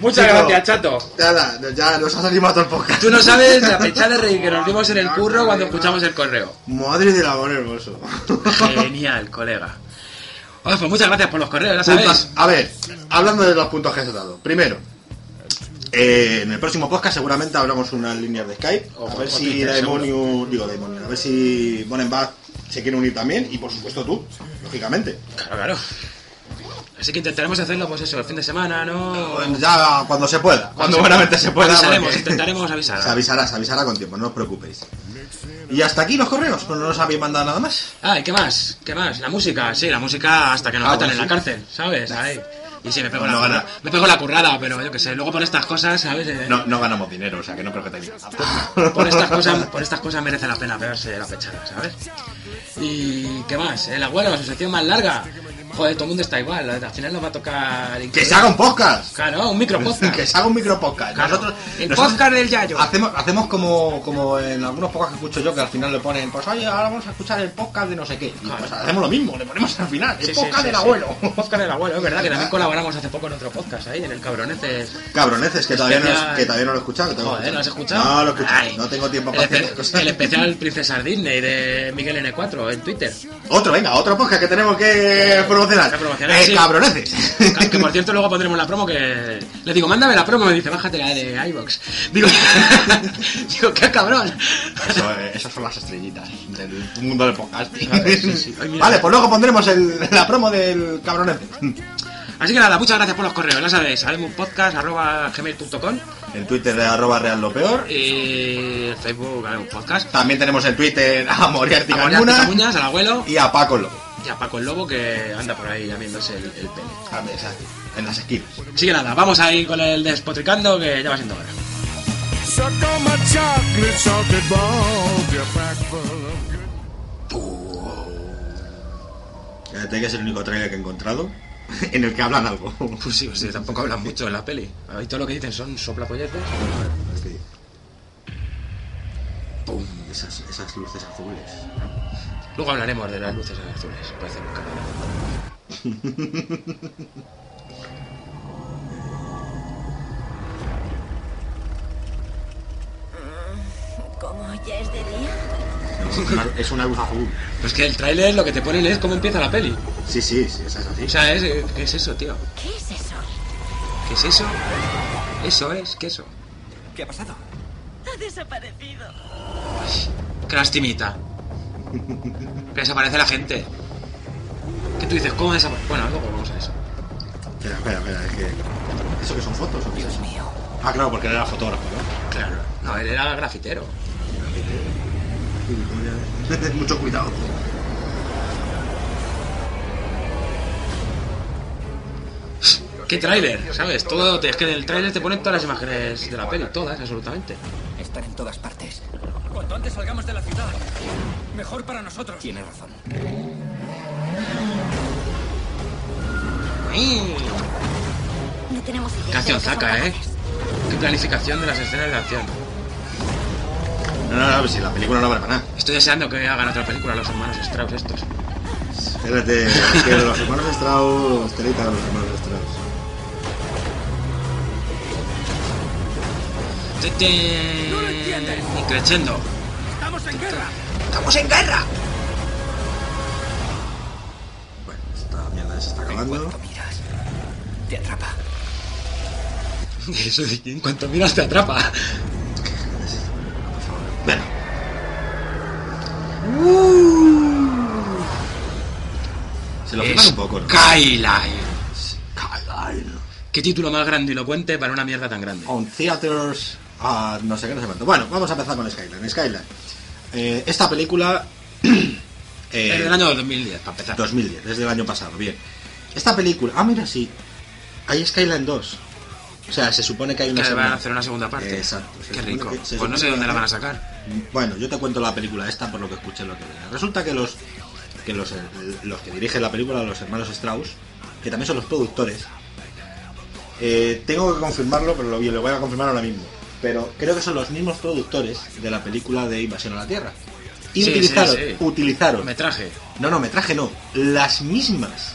Muchas Chico, gracias, chato. Ya, ya nos has animado el podcast. Tú no sabes la pecha de reír que nos dimos en el curro cuando escuchamos el correo. Madre del amor hermoso. Genial, colega. Oye, pues muchas gracias por los correos, ya sabéis. Puntos- A ver, hablando de los puntos que has dado. Primero, eh, en el próximo podcast seguramente hablamos unas líneas de Skype. Ojo, a ver si Daemonium, digo Daemonium, a ver si Bonenbach se quiere unir también y por supuesto tú, lógicamente. Claro, claro. Así que intentaremos hacerlo, pues eso, el fin de semana, ¿no? Ya cuando se pueda, cuando buenamente se pueda. Avisaremos, intentaremos avisar. Se avisará, se avisará con tiempo, no os preocupéis. Y hasta aquí los correos, pues no nos habéis mandado nada más. Ah, ¿y qué más? ¿Qué más? La música, sí, la música hasta que nos Ah, metan bueno, en sí. la cárcel, ¿sabes? Ahí. Y sí, me pego, No la, gana. curra- me pego la currada, pero yo qué sé, luego por estas cosas, ¿sabes? Eh, No, no ganamos dinero, o sea que no creo que tengáis. por estas cosas por estas cosas merece la pena pegarse la pechada, ¿sabes? Y qué más, el abuelo, su sección más larga. Joder, todo el mundo está igual, al final nos va a tocar ¡Que se haga un podcast! Claro, un micro podcast. que se haga un micro podcast. Claro, Nosotros, el nosotros podcast del Yayo. Hacemos, hacemos como, como en algunos podcasts que escucho yo, que al final le ponen, pues oye, ahora vamos a escuchar el podcast de no sé qué. Y Claro. pues hacemos lo mismo, le ponemos al final, el Sí, podcast sí, del abuelo. Podcast del abuelo, es verdad que también colaboramos hace poco en otro podcast ahí, en el Cabroneces. Cabroneces, que todavía, no, Especial- que todavía no lo he escuchado. que Joder, ¿no has escuchado? No lo he escuchado, Ay. no tengo tiempo El, para hacer cosas. el especial Princesa Disney de Miguel N4 en Twitter. Otro, venga, otro podcast que tenemos que promocionar. Que promocionar, Eh, sí. Cabroneces. Que, que, por cierto luego pondremos la promo que... Le digo, mándame la promo, me dice, bájate la de iVox. Digo, digo, qué cabrón. Eso, eh, esas son las estrellitas del mundo del podcasting. Vale, sí, sí. Ay, mira. Vale, pues luego pondremos el- la promo del Cabroneces. Así que nada, muchas gracias por los correos, ya sabéis, sabemupodcast.gmail.com El Twitter de arroba real lo peor. y el Facebook, podcast. También tenemos el Twitter a Moriarty Camuñas, al abuelo y a Paco. Y a Paco el Lobo que anda por ahí lamiéndose el, el pene. A ver, exacto, En las esquinas. Así que nada, vamos a ir con el despotricando que ya va siendo hora. Tiene que ser el único trailer que he encontrado en el que hablan algo. Pues sí, pues sí, tampoco hablan mucho en la peli. Ahí todo lo que dicen son soplapolletes. Pum, esas, esas luces azules. Luego hablaremos de las luces azules. Parece un cabrón. ¿Cómo ya es de día? Es una, es una luz azul. Pues que el tráiler lo que te ponen es cómo empieza la peli. Sí, sí, sí, esa es así. O sea, es, ¿qué es eso, tío? ¿Qué es eso? ¿Qué es eso? Eso es, ¿qué eso? ¿Qué ha pasado? Ha desaparecido. Qué lastimita. Que desaparece la gente. ¿Qué tú dices? ¿Cómo desaparece? Bueno, luego vamos a eso. Espera, espera, espera, es que. ¿Eso que son fotos o qué es? mío. Ah, claro, porque era fotógrafo, ¿no? Claro. No, él era grafitero. Mucho cuidado. ¿Qué tráiler? ¿Sabes? Todo, es que en el tráiler te ponen todas las imágenes de la peli, todas, absolutamente. Están en todas partes. Cuanto antes salgamos de la ciudad, mejor para nosotros. Tiene razón. No tenemos idea. Zaka, ¿eh? Qué planificación de las escenas de acción. No, no, no, pues si la película no vale para nada. Estoy deseando que hagan otra película los hermanos Strauss estos. Espérate, es que los hermanos Strauss. Telita los hermanos Strauss. No lo entiendes. Ni creciendo. ¡Estamos en guerra! ¡Estamos en guerra! Bueno, esta mierda se está En acabando. cuanto miras, te atrapa. Eso de que en cuanto miras te atrapa. Bueno. Se lo flipan un poco, ¿no? Skyline. Skyline. Qué título más grandilocuente para una mierda tan grande. On Theaters. Ah, no sé qué, no sé cuánto. Bueno, vamos a empezar con Skyline. Skyline. Eh, esta película. eh, Es del año 2010, para empezar. 2010, desde el año pasado, bien. Esta película. Ah, mira, sí. Hay Skyline 2. O sea, se supone que hay una Que van segunda- a hacer una segunda parte. Exacto. Qué rico. que- Pues no sé dónde la van a sacar. Bueno, yo te cuento la película esta por lo que escuché lo que. Resulta que los que los, los que dirigen la película, los hermanos Strauss, que también son los productores, eh, tengo que confirmarlo, pero lo, lo voy a confirmar ahora mismo. Pero creo que son los mismos productores de la película de Invasión a la Tierra. Y Sí, utilizaron, sí, sí. utilizaron, Metraje. no, no, metraje no, las mismas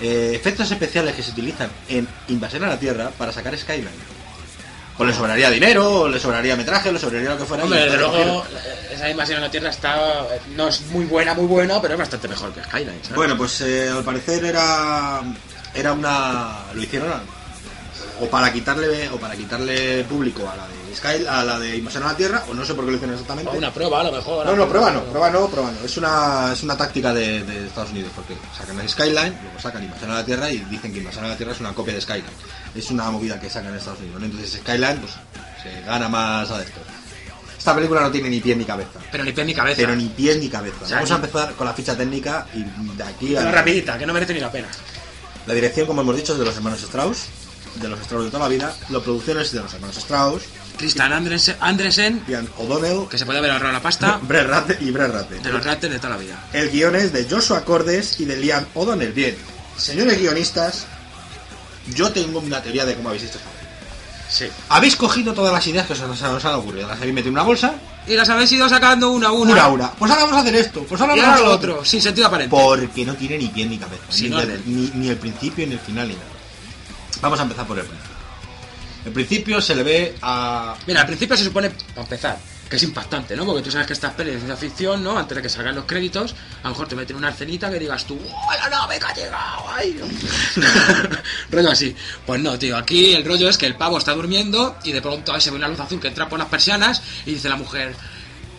eh, efectos especiales que se utilizan en Invasión a la Tierra para sacar Skyline. O le sobraría dinero, o le sobraría metraje, o le sobraría lo que fuera. Hombre, desde luego, esa invasión a la Tierra está. No es muy buena, muy buena, pero es bastante mejor que Skyline. ¿sabes? Bueno, pues eh, al parecer era era una lo hicieron o para quitarle o para quitarle público a la de Sky, a la de Invasión a la Tierra, o no sé por qué lo hicieron exactamente. O una prueba, a lo mejor. No, no, prueba no, prueba no, prueba no. Es una, es una táctica de, de Estados Unidos, porque sacan el Skyline, luego sacan Invasión a la Tierra y dicen que Invasión a la Tierra es una copia de Skyline. Es una movida que sacan en Estados Unidos. ¿no? Entonces Skyline pues se gana más a esto. Esta película no tiene ni pie ni cabeza. Pero ni pie ni cabeza. Pero ni pies ni cabeza. O sea, Vamos a empezar con la ficha técnica y de aquí Pero a rapidita, que no merece ni la pena. la dirección, como hemos dicho, es de los hermanos Strauss, de los Strauss de toda la vida. La producción es de los hermanos Strauss, Tristan Andresen, Andresen, Ian O'Donnell, que se puede haber ahorrado la pasta, Brett Ratner y Brett Ratner. de los rates de toda la vida. El guion es de Joshua Cordes y de Liam O'Donnell. Bien, señores guionistas, yo tengo una teoría de cómo habéis hecho esto. Sí. Habéis cogido todas las ideas que os, os han ocurrido, las habéis metido en una bolsa, Y las habéis ido sacando una a una. una a una. Pues ahora vamos a hacer esto, pues ahora vamos a hacer lo otro. otro, sin sentido aparente. Porque no tiene ni pie ni cabeza. Ni, ni, ni el principio ni el final ni nada. Vamos a empezar por el principio. El principio se le ve a. Mira, al principio se supone, para empezar, que es impactante, ¿no? Porque tú sabes que estas pelis de ciencia ficción, ¿no? Antes de que salgan los créditos, a lo mejor te meten una escenita que digas tú, ¡Oh, la nave que ha llegado! ¡Ay! rollo así. Pues no, tío, aquí el rollo es que el pavo está durmiendo y de pronto ahí se ve una luz azul que entra por las persianas y dice la mujer,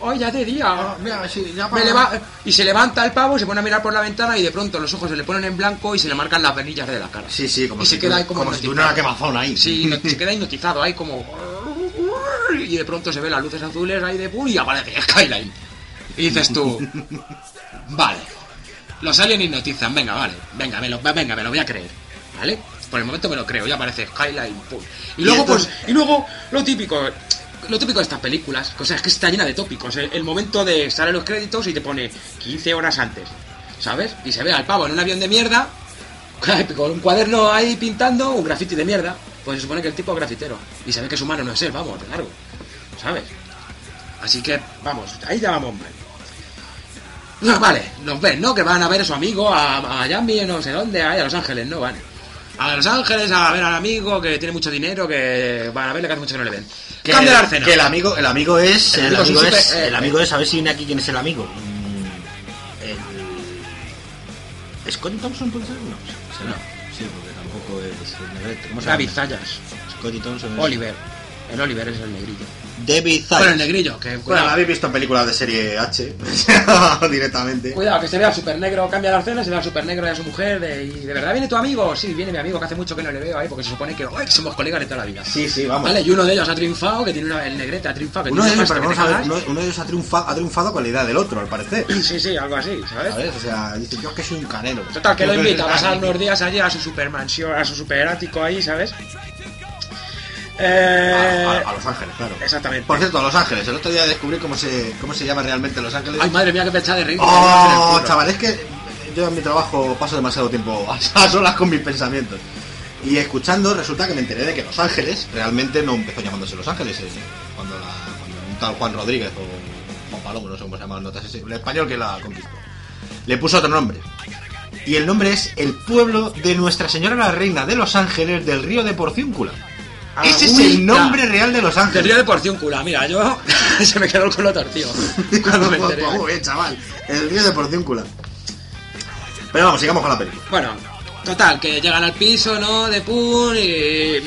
¡Oh, ya de día! mira, sí, ya Me leva- y se levanta el pavo, se pone a mirar por la ventana y de pronto los ojos se le ponen en blanco y se le marcan las venillas de la cara. Sí, sí, como y si se queda ahí como, como si tuviera una quemazón ahí. Sí, se queda hipnotizado ahí como... Y de pronto se ven las luces azules ahí de... ¡Uy! Y aparece Skyline. Y dices tú... Vale. Los aliens hipnotizan. Venga, vale. Venga, me lo, venga, me lo voy a creer. ¿Vale? Por el momento me lo creo. Ya aparece Skyline. pum. Y luego, pues... Y luego, lo típico... Lo típico de estas películas, o sea, es que está llena de tópicos. El, momento de salen los créditos y te pone 15 horas antes, ¿sabes? Y se ve al pavo en un avión de mierda, con un cuaderno ahí pintando, un graffiti de mierda. Pues se supone que el tipo es grafitero. Y se ve que su mano no es él, vamos, de largo. ¿Sabes? Así que, vamos, ahí ya vamos mal. No, vale, nos ven, ¿no? Que van a ver a su amigo, a, a no sé dónde, ahí a Los Ángeles, ¿no? Van. A Los Ángeles a ver al amigo que tiene mucho dinero, que van a verle que hace mucho que no le ven. Que, Cambia el amigo, el amigo es. El El, amigo es amigo, eh, el amigo es. A ver si viene aquí quién es el amigo. Mm, el- ¿Scotty Thompson puede ser? No, no. Sí, porque tampoco es el negrete. ¿Cómo se David? Zayas. Scotty Thompson es. Oliver. El Oliver es el negrillo. David Zayas. Bueno, el negrillo, que Bueno, cuidado, habéis visto en películas de serie H directamente. cuidado, que se vea al super negro, cambia la escena, se ve al super negro y a su mujer, de, y de verdad viene tu amigo, sí, viene mi amigo, que hace mucho que no le veo ahí, porque se supone que, "Ay, que somos colegas de toda la vida. Sí, sí, vamos. Vale, y uno de ellos ha triunfado, que tiene una, el negrete ha triunfado, que Uno de tiene ellos, pero vamos a ver, uno, uno de ellos ha triunfado, ha triunfado con la idea del otro, al parecer. Sí, sí, algo así, ¿sabes? ¿Sabes? O sea, dice, yo es que soy un canelo. Total, que lo invita a pasar unos días allí a su supermansión, a su superático ahí, ¿sabes? Eh, A, a- a Los Ángeles, claro. Exactamente. Por cierto, a Los Ángeles. El otro día descubrí cómo se, cómo se llama realmente Los Ángeles. Ay, madre mía, qué fecha de reír. Oh, chaval, es que yo en mi trabajo paso demasiado tiempo a solas con mis pensamientos. Y escuchando, resulta que me enteré de que Los Ángeles realmente no empezó llamándose Los Ángeles. eh, Cuando, la, cuando un tal Juan Rodríguez o Juan Palomo, no sé cómo se llama el español que la conquistó, le puso otro nombre. Y el nombre es el pueblo de Nuestra Señora la Reina de Los Ángeles del río de Porciúncula. Ese es el nombre real de Los Ángeles. río de Porciúncula, mira, yo se me quedó el culo torcido cuando me enteré. Muy bien, chaval. El río de Porciúncula. Pero vamos, sigamos con la película. Bueno, total, que llegan al piso, ¿no? De Pun y,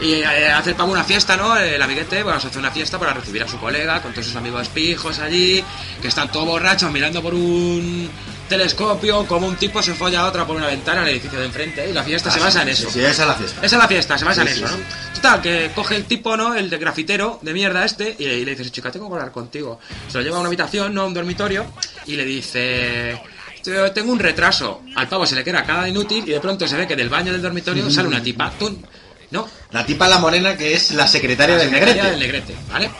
y eh, hace el pavo una fiesta, ¿no? El amiguete, bueno, se hace una fiesta para recibir a su colega con todos sus amigos pijos allí, que están todos borrachos mirando por un telescopio como un tipo se folla a otra por una ventana en el edificio de enfrente y la fiesta se basa en eso. Ah, Sí, sí, esa es la fiesta. Esa es la fiesta, se basa Sí, en eso. ¿no? Total, que coge el tipo, ¿no? El de grafitero de mierda este, y, y le dice, chica, tengo que hablar contigo. Se lo lleva a una habitación, ¿no? A un dormitorio, y le dice, "Tío, tengo un retraso. Al pavo se le queda cada inútil, y de pronto se ve que del baño del dormitorio sale una tipa. ¿no? La tipa la morena que es la secretaria La del secretaria negrete. del negrete, ¿vale?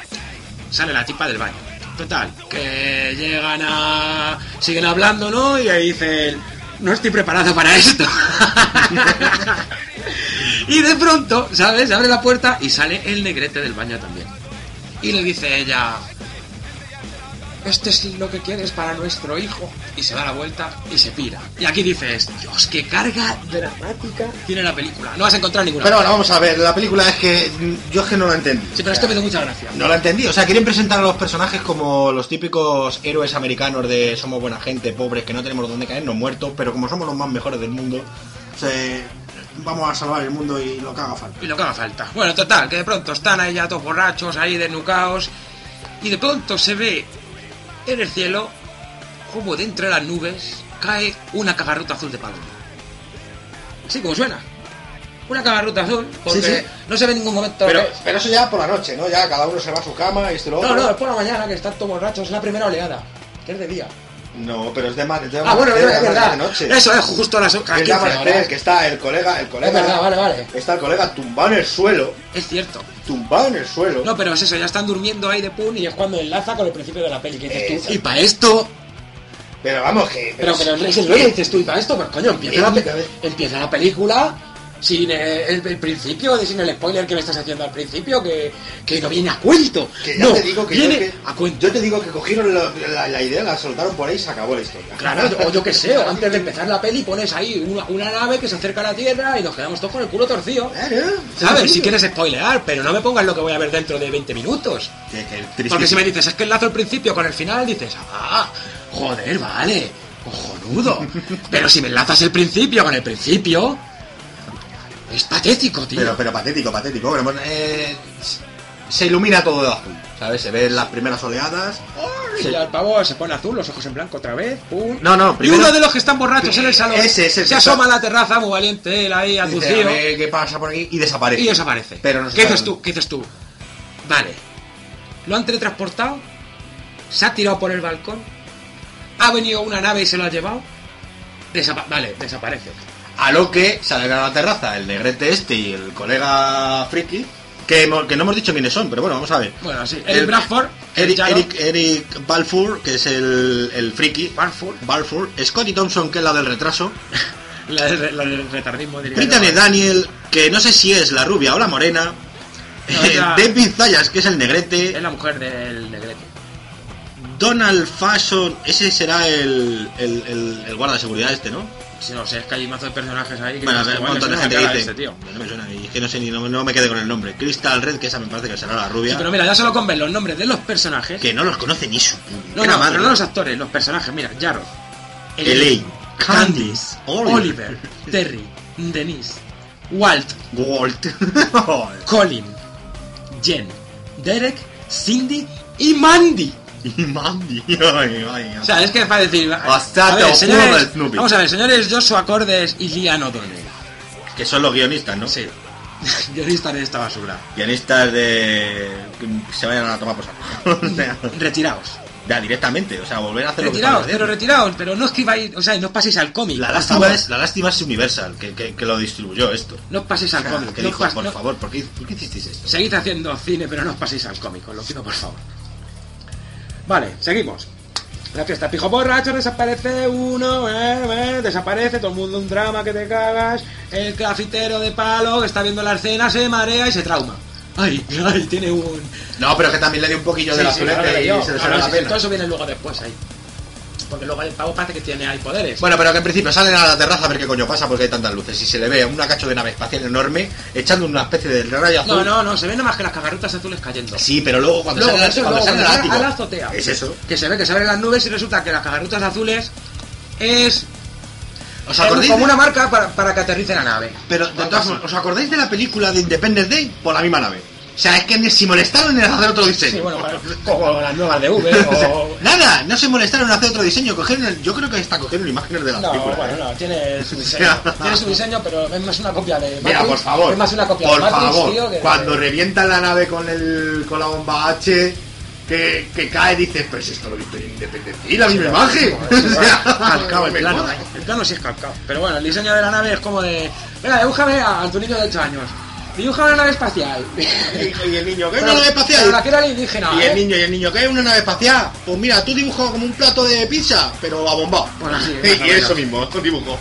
Sale la tipa del baño. Total, que llegan a... siguen hablando, ¿no? Y ahí dicen, no estoy preparado para esto. y de pronto, ¿sabes? Abre la puerta y sale el negrete del baño también. Y le dice ella, este es lo que quieres para nuestro hijo. Y se da la vuelta y se pira. Y aquí dices, Dios, qué carga dramática tiene la película. No vas a encontrar ninguna. Pero bueno, vamos a ver, la película es que yo es que no la entendí. Sí, pero esto me da mucha gracia. No la entendí, o sea, quieren presentar a los personajes como los típicos héroes americanos de somos buena gente, pobres, que no tenemos dónde caernos muertos, pero como somos los más mejores del mundo, se- vamos a salvar el mundo y lo que haga falta. Y lo que haga falta. Bueno, total, que de pronto están ahí ya todos borrachos, ahí desnucados. Y de pronto se ve en el cielo como de entre las nubes cae una cagarruta azul de paloma. Así como suena. Una cagarruta azul, porque Sí, sí. no se ve en ningún momento. Pero, eso ya por la noche, ¿no? Ya cada uno se va a su cama y esto lo No, otro. no, es por la mañana que están todos borrachos, es la primera oleada, que es de día. No, pero es de, ma- es de Ah, bueno, es verdad. de noche. Eso es justo a las Que es de 15 amanecer, horas. que está el colega, el colega. Es verdad, vale, vale. Está el colega tumbado en el suelo, Es cierto. tumbado en el suelo. No, pero es eso, ya están durmiendo ahí de pun y es cuando enlaza con el principio de la peli. Que dices tú, y para esto. Pero vamos, que. Pero, pero es el dices tú, y para esto, pues coño, empieza la, empieza la película sin eh, el, el principio, sin el spoiler que me estás haciendo al principio, que, que no viene a cuento. Que ya no, te digo que, viene yo, que- a cuento. yo te digo que cogieron la, la- la idea, la soltaron por ahí y se acabó la historia. Claro, o yo qué sé, o antes de empezar la peli pones ahí una, una nave que se acerca a la Tierra y nos quedamos todos con el culo torcido. Claro. ¿Sabes? Si quieres spoilear, pero no me pongas lo que voy a ver dentro de 20 minutos. Que, que Porque si me dices, es que enlazo el principio con el final, dices, ah, joder, vale, cojonudo. Pero si me enlazas el principio con el principio, es patético, tío. Pero, pero patético, patético. Bueno, pues, eh, se ilumina todo de azul, ¿sabes? Se ven las primeras oleadas. Y ya el pavo se pone azul, los ojos en blanco otra vez, pum. No, no, Y primero- uno de los que están borrachos en el salón Ese es el se asoma a la terraza, muy valiente, él ahí, Dice, a atucido, ver qué pasa por aquí y desaparece. y desaparece. Pero no se ¿Qué dices tú? ¿Qué dices tú? Vale. Lo han teletransportado, se ha tirado por el balcón, ha venido una nave y se lo ha llevado. Desapa- vale, desaparece. A lo que salen a la terraza el negrete este y el colega friki, que, hemos- que no hemos dicho quiénes son, pero bueno, vamos a ver. Bueno, sí, Eric Bradford, Eric. Eric, Eric Balfour, que es el, el friki. Balfour. Balfour. Scotty Thompson, que es la del retraso. La del, la del retardismo Brittany yo. Daniel, que no sé si es la rubia o la morena. No, ya- David Zayas, que es el Es negrete. la mujer del negrete. Donald Fason, ese será el, el, el, el guarda de seguridad este, ¿no? Si no sé, es que hay un mazo de personajes ahí que Bueno, un montón de gente dice. este tío. No me suena, y es que no sé ni, no, no me quedé con el nombre. Crystal Red, que esa me parece que será la rubia. Sí, pero mira, ya solo con ver los nombres de los personajes. Que no los conoce ni su No, no, madre. pero no los actores, los personajes. Mira, Jarrod, Elaine, Candice, Oliver. Oliver, Terry, Denise, Walt, Walt. Colin, Jen, Derek, Cindy y Mandy. y Mandy. O sea, es que es para decir. Hasta a te ver, señores, Snoopy. vamos a ver, señores Joshua Cordes y Liam O'Donnell. que son los guionistas, ¿no? Sí. Guionistas de esta basura. Guionistas de. que se vayan a tomar por saco. O sea, Retiraos. ya directamente, o sea, volver a hacer lo que Retiraos, pero retiraos, pero no escribáis, o sea, no os paséis al cómic. La lástima, es, la lástima es Universal, que, que, que lo distribuyó esto. No os paséis al O sea, cómic. que no dijo, por no- favor, ¿por qué, ¿por qué hicisteis esto? Seguid haciendo cine, pero no os paséis al cómic, os lo pido por favor. Vale, seguimos. La fiesta pijo borracho, desaparece uno, eh, eh, desaparece, todo el mundo un drama que te cagas. El grafitero de palo que está viendo la escena se marea y se trauma. Ay, ay, tiene un. No, pero que también le dio un poquillo de la azulete que y yo. se le No, salió no, la sí, pena. Todo eso viene luego después ahí. Porque luego el pavo parece que tiene ahí poderes. Bueno, pero que en principio salen a la terraza a ver qué coño pasa porque hay tantas luces y se le ve una cacho de nave espacial enorme echando una especie de rayo azul. no, no, no, se ven nada más que las cagarrutas azules cayendo. Sí, pero luego cuando Luego, sale, eso, cuando luego, sale al cuando ático, a la azotea. Es eso. Que se ve que se abren las nubes y resulta que las cagarrutas azules es ¿Os acordáis? como de- una marca para, para que aterrice la nave. Pero de todas formas, ¿os acordáis de la película de Independence Day? Por la misma nave. O sea, es que ni si molestaron en hacer otro diseño. Sí, bueno, como las nuevas de V o... Nada, no se molestaron en hacer otro diseño. Cogieron el- yo creo que hasta cogieron imágenes de la No, película. bueno, ¿eh? no, tiene su diseño. tiene su diseño, pero es más una copia de Matrix. Mira, por favor. Es más una copia por de Matrix, favor. tío, que de- Cuando revientan la nave con el con la bomba H que, que cae, dices, pero si esto lo he visto en Independencia. Y la misma imagen. Calcado el plano. El plano sí es calcado. Pero bueno, el diseño de la nave es como de. Venga, dibújame a, a tu niño de 8 años. Dibuja una nave espacial. Y, y el niño, ¿qué es una nave espacial? la alienígena. Y ¿eh? el niño, y el niño, ¿qué es una nave espacial? Pues mira, tú dibujas como un plato de pizza, pero a bomba. Pues y eso mismo, dibujo.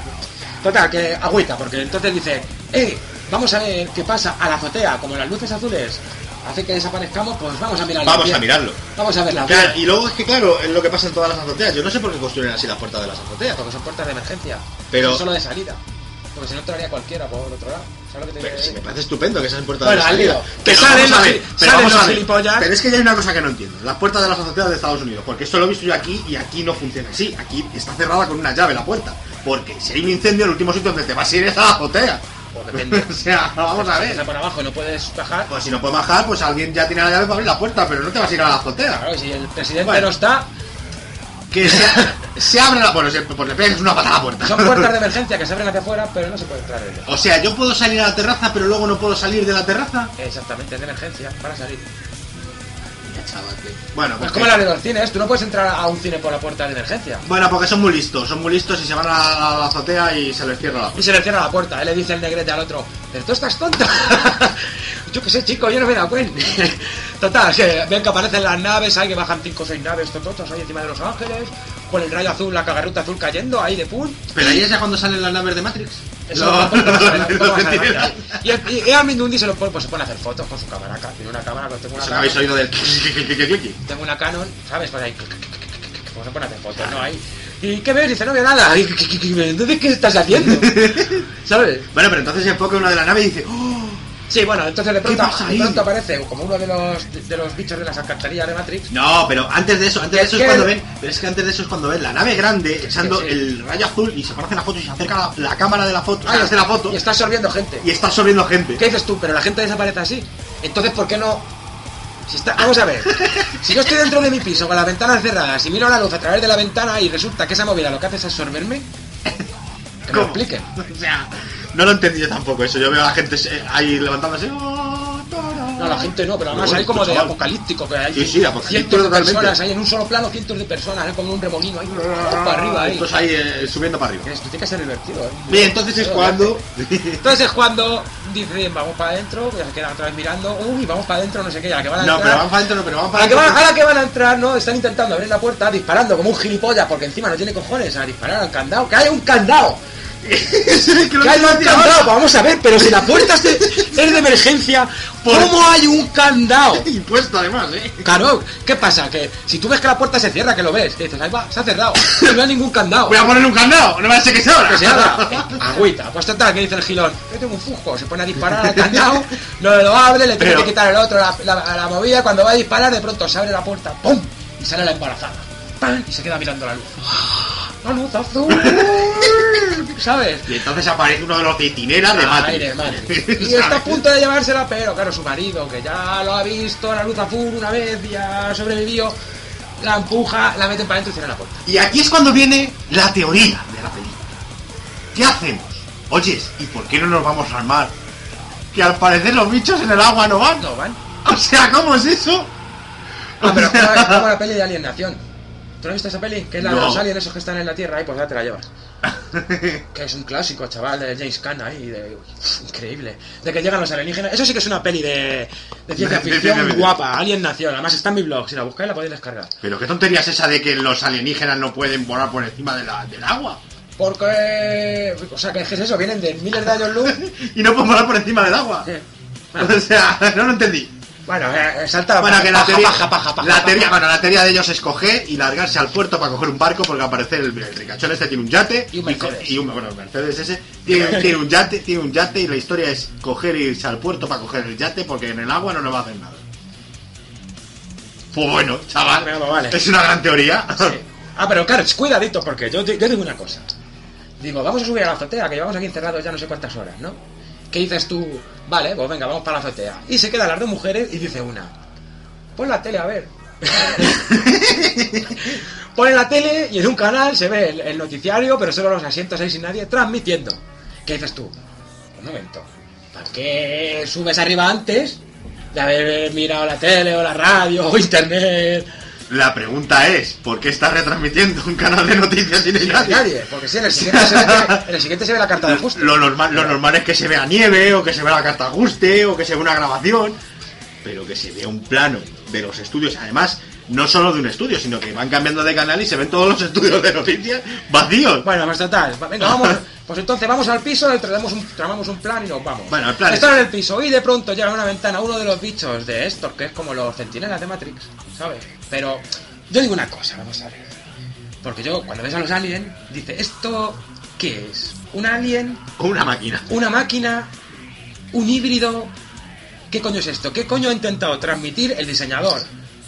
Total, que agüita, porque entonces dice, eh, vamos a ver qué pasa a la azotea, como las luces azules hace que desaparezcamos, pues vamos a mirarlo. Vamos bien. a mirarlo. Vamos a verla. Claro, y luego es que, claro, es lo que pasa en todas las azoteas. Yo no sé por qué construyen así las puertas de las azoteas. Porque son puertas de emergencia. Pero- Son solo de salida. Porque si no entraría cualquiera por otro lado. ¿Sabes lo que te Pero me parece estupendo que sean puertas Bueno, de. Pero Que salen los salen los gilipollas. Pero es que ya hay una cosa que no entiendo. Las puertas de las azoteas de Estados Unidos. Porque esto lo he visto yo aquí y aquí no funciona así. Aquí está cerrada con una llave la puerta. Porque si hay un incendio, el último sitio donde te vas a ir es a la azotea. O depende. O sea, vamos a Empieza ver. por abajo y no puedes bajar. Pues si no puedes bajar, pues alguien ya tiene la llave para abrir la puerta, pero no te vas a ir a la azotea. Claro, si el presidente Bueno. no está, Que se, se abre la puerta, pues, pues le pegas una patada a la puerta. son puertas de emergencia que se abren hacia afuera, pero no se puede entrar en ellas. O sea, yo puedo salir a la terraza, pero luego no puedo salir de la terraza. Exactamente, es de emergencia, para salir. Bueno, Es pues como la de los cines, tú no puedes entrar a un cine por la puerta de emergencia. Bueno, porque son muy listos, son muy listos y se van a la azotea y se les cierra la puerta. Y se le cierra la puerta, él le dice el negrete al otro, pero tú estás tonto. yo qué sé, chico, yo no me he dado cuenta. Total, que ven que aparecen las naves, hay que bajan 5 o 6 naves tototas ahí encima de Los Ángeles, con el rayo azul, la cagarruta azul cayendo ahí de pum. Pero ahí es ya cuando salen las naves de Matrix. Eso los más centinelas. adelante. Y, y, a Mindundi se lo pone, pues se pone a hacer fotos con su cámara. Tiene una cámara, pues tengo una no habéis Canon, oído del... tengo una Canon, ¿sabes? Pues ahí, pues se pone a hacer fotos, ¿no? Ahí. ¿Y qué ves? Dice, no veo nada. Y, ¿qué- qué- qué- Entonces, ¿qué estás haciendo? ¿Sabes? Bueno, pero entonces se enfoca uno de la nave y dice... ¡Oh! Sí, bueno, entonces de pronto, pasa de pronto aparece como uno de los, de los bichos de las alcantarillas de Matrix. No, pero antes de eso, antes de Es eso es que- cuando ven, pero es que antes de eso es cuando ven la nave grande echando sí. el rayo azul y se aparece la foto y se acerca la, la cámara de la foto, Ah, y hace la foto Y está absorbiendo gente. y está absorbiendo gente. ¿Qué dices tú? Pero la gente desaparece así. Entonces, ¿por qué no...? Si está... Vamos a ver. Si yo estoy dentro de mi piso con las ventanas cerradas y miro la luz a través de la ventana y resulta que esa movida lo que hace es absorberme, que me lo expliquen. O sea, no lo entendí yo tampoco eso. Yo veo a la gente eh, ahí levantándose. ¡Oh! No, la gente no, pero además hay como de apocalíptico, que hay Sí, sí, apocalíptico cientos de personas, hay en un solo plano cientos de personas, hay como un remolino ahí, para arriba ahí. Entonces ahí eh, subiendo para arriba. Esto tiene que ser divertido, ¿eh? Bien, entonces es cuando. Entonces es cuando dicen, vamos para adentro, ya se quedan otra vez mirando, uy, vamos para adentro, no sé qué, y a la que van a No, entrar... pero van para adentro, no, pero A para la, que van, adentro. a la que van a entrar, ¿no? Están intentando abrir la puerta, disparando como un gilipollas, porque encima no tiene cojones a disparar al candado. ¡Que hay un candado! Que lo ¡Que hay iba a un candado! Vamos a ver, pero si la puerta es de, es de emergencia, ¿cómo hay un candado? Y puesto además, eh. Claro, ¿qué pasa? Que si tú ves que la puerta se cierra, que lo ves, dices, ahí va, se ha cerrado, no hay ningún candado. Voy a poner un candado, no me hace que se abra. Que se abra. Agüita. Pues total, que dice el gilón. Yo tengo un fusco. Se pone a disparar al candado, no lo abre, le tiene Pero- que quitar el otro la, la- la movida. Cuando va a disparar, de pronto se abre la puerta, ¡pum! Y sale la embarazada. ¡Pam! Y se queda mirando la luz. ¡La luz azul! ¿Sabes? Y entonces aparece uno de los centinelas de Matrix. Y está a punto de llevársela, pero claro, su marido, que ya lo ha visto, la luz azul una vez, ya ha sobrevivido, la empuja, la meten para adentro y cierra la puerta. Y aquí es cuando viene la teoría de la película. ¿Qué hacemos? Oyes, ¿y por qué no nos vamos al mar? Que al parecer los bichos en el agua no van. No van. O sea, ¿cómo es eso? Ah, pero como, como la peli de Alienación. ¿Tú no has visto esa peli? Que es la de los aliens esos que están en la Tierra, ahí pues ya te la llevas. Que es un clásico, chaval, de James Caan ahí, de, uf, increíble. De que llegan los alienígenas. Eso sí que es una peli de, de ciencia ficción guapa, Alien Nación. Además está en mi blog, si la buscáis la podéis descargar. Pero qué tontería es esa de que los alienígenas no pueden volar por encima de la- del agua. Porque. O sea, que es eso, vienen de miles de años luz. Y no pueden volar por encima del agua. Sí. O sea, no lo entendí. Bueno, eh, salta Bueno, que la teoría, paja, paja, paja, la teoría, bueno, la teoría de ellos es coger y largarse al puerto para coger un barco porque al parecer el, el ricachón este tiene un yate Y un Mercedes. y un, bueno, el Mercedes ese tiene, tiene un yate, tiene un yate y la historia es coger y irse al puerto para coger el yate porque en el agua no nos va a hacer nada. Pues bueno, chaval, Bueno, vale. es una gran teoría. Sí. Ah, pero claro, cuidadito, porque yo, yo digo una cosa. Digo, vamos a subir a la azotea, que llevamos aquí encerrados ya no sé cuántas horas, ¿no? ¿Qué dices tú? Vale, pues venga, vamos para la azotea. Y se quedan las dos mujeres y dice una, pon la tele a ver. Ponen la tele y en un canal se ve el, el noticiario, pero solo los asientos ahí sin nadie, transmitiendo. ¿Qué dices tú? Un momento, ¿para qué subes arriba antes de haber mirado la tele o la radio o internet? La pregunta es, ¿por qué estás retransmitiendo un canal de noticias sin Sin nadie? nadie, porque si en el siguiente se ve, que- en el siguiente se ve la carta de ajuste. Lo normal, lo normal es que se vea nieve, o que se vea la carta de ajuste, o que se vea una grabación, pero que se vea un plano de los estudios, además, no solo de un estudio, sino que van cambiando de canal y se ven todos los estudios de noticias vacíos. Bueno, pues total, venga, vamos, pues entonces vamos al piso, tramamos un, tramamos un plan y nos vamos. Bueno, el plan es- Están en el piso y de pronto llega a una ventana uno de los bichos de estos, que es como los centinelas de Matrix, ¿sabes? Pero yo digo una cosa, vamos a ver. Porque yo, cuando ves a los aliens, dice, ¿esto qué es? ¿Un alien? Con una máquina. ¿Una máquina? ¿Un híbrido? ¿Qué coño es esto? ¿Qué coño ha intentado transmitir el diseñador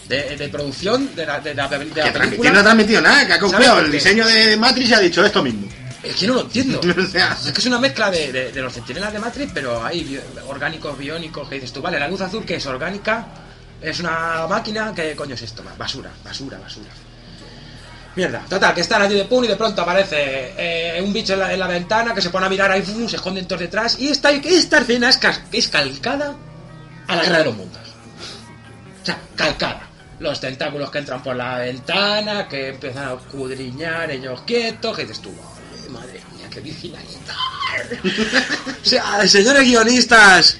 de, de producción de la, de la- de la Que no ha transmitido nada, que ha ¿Sabes copiado el diseño de Matrix y ha dicho esto mismo. Es que no lo entiendo. O sea, Es que es una mezcla de, los centinelas de Matrix, pero hay orgánicos, biónicos, que dices tú, vale, la luz azul que es orgánica, es una máquina, ¿qué coño es esto? Basura, basura, basura. Mierda, total, que están allí de pun y de pronto aparece eh, un bicho en la, en la ventana que se pone a mirar ahí, ¡fum! se esconden todos detrás. Y esta, esta escena es, es calcada a la guerra de los mundos. O sea, calcada. Los tentáculos que entran por la ventana, que empiezan a escudriñar ellos quietos, que dices tú, "Ay, madre mía, qué virginalidad. o sea, señores guionistas,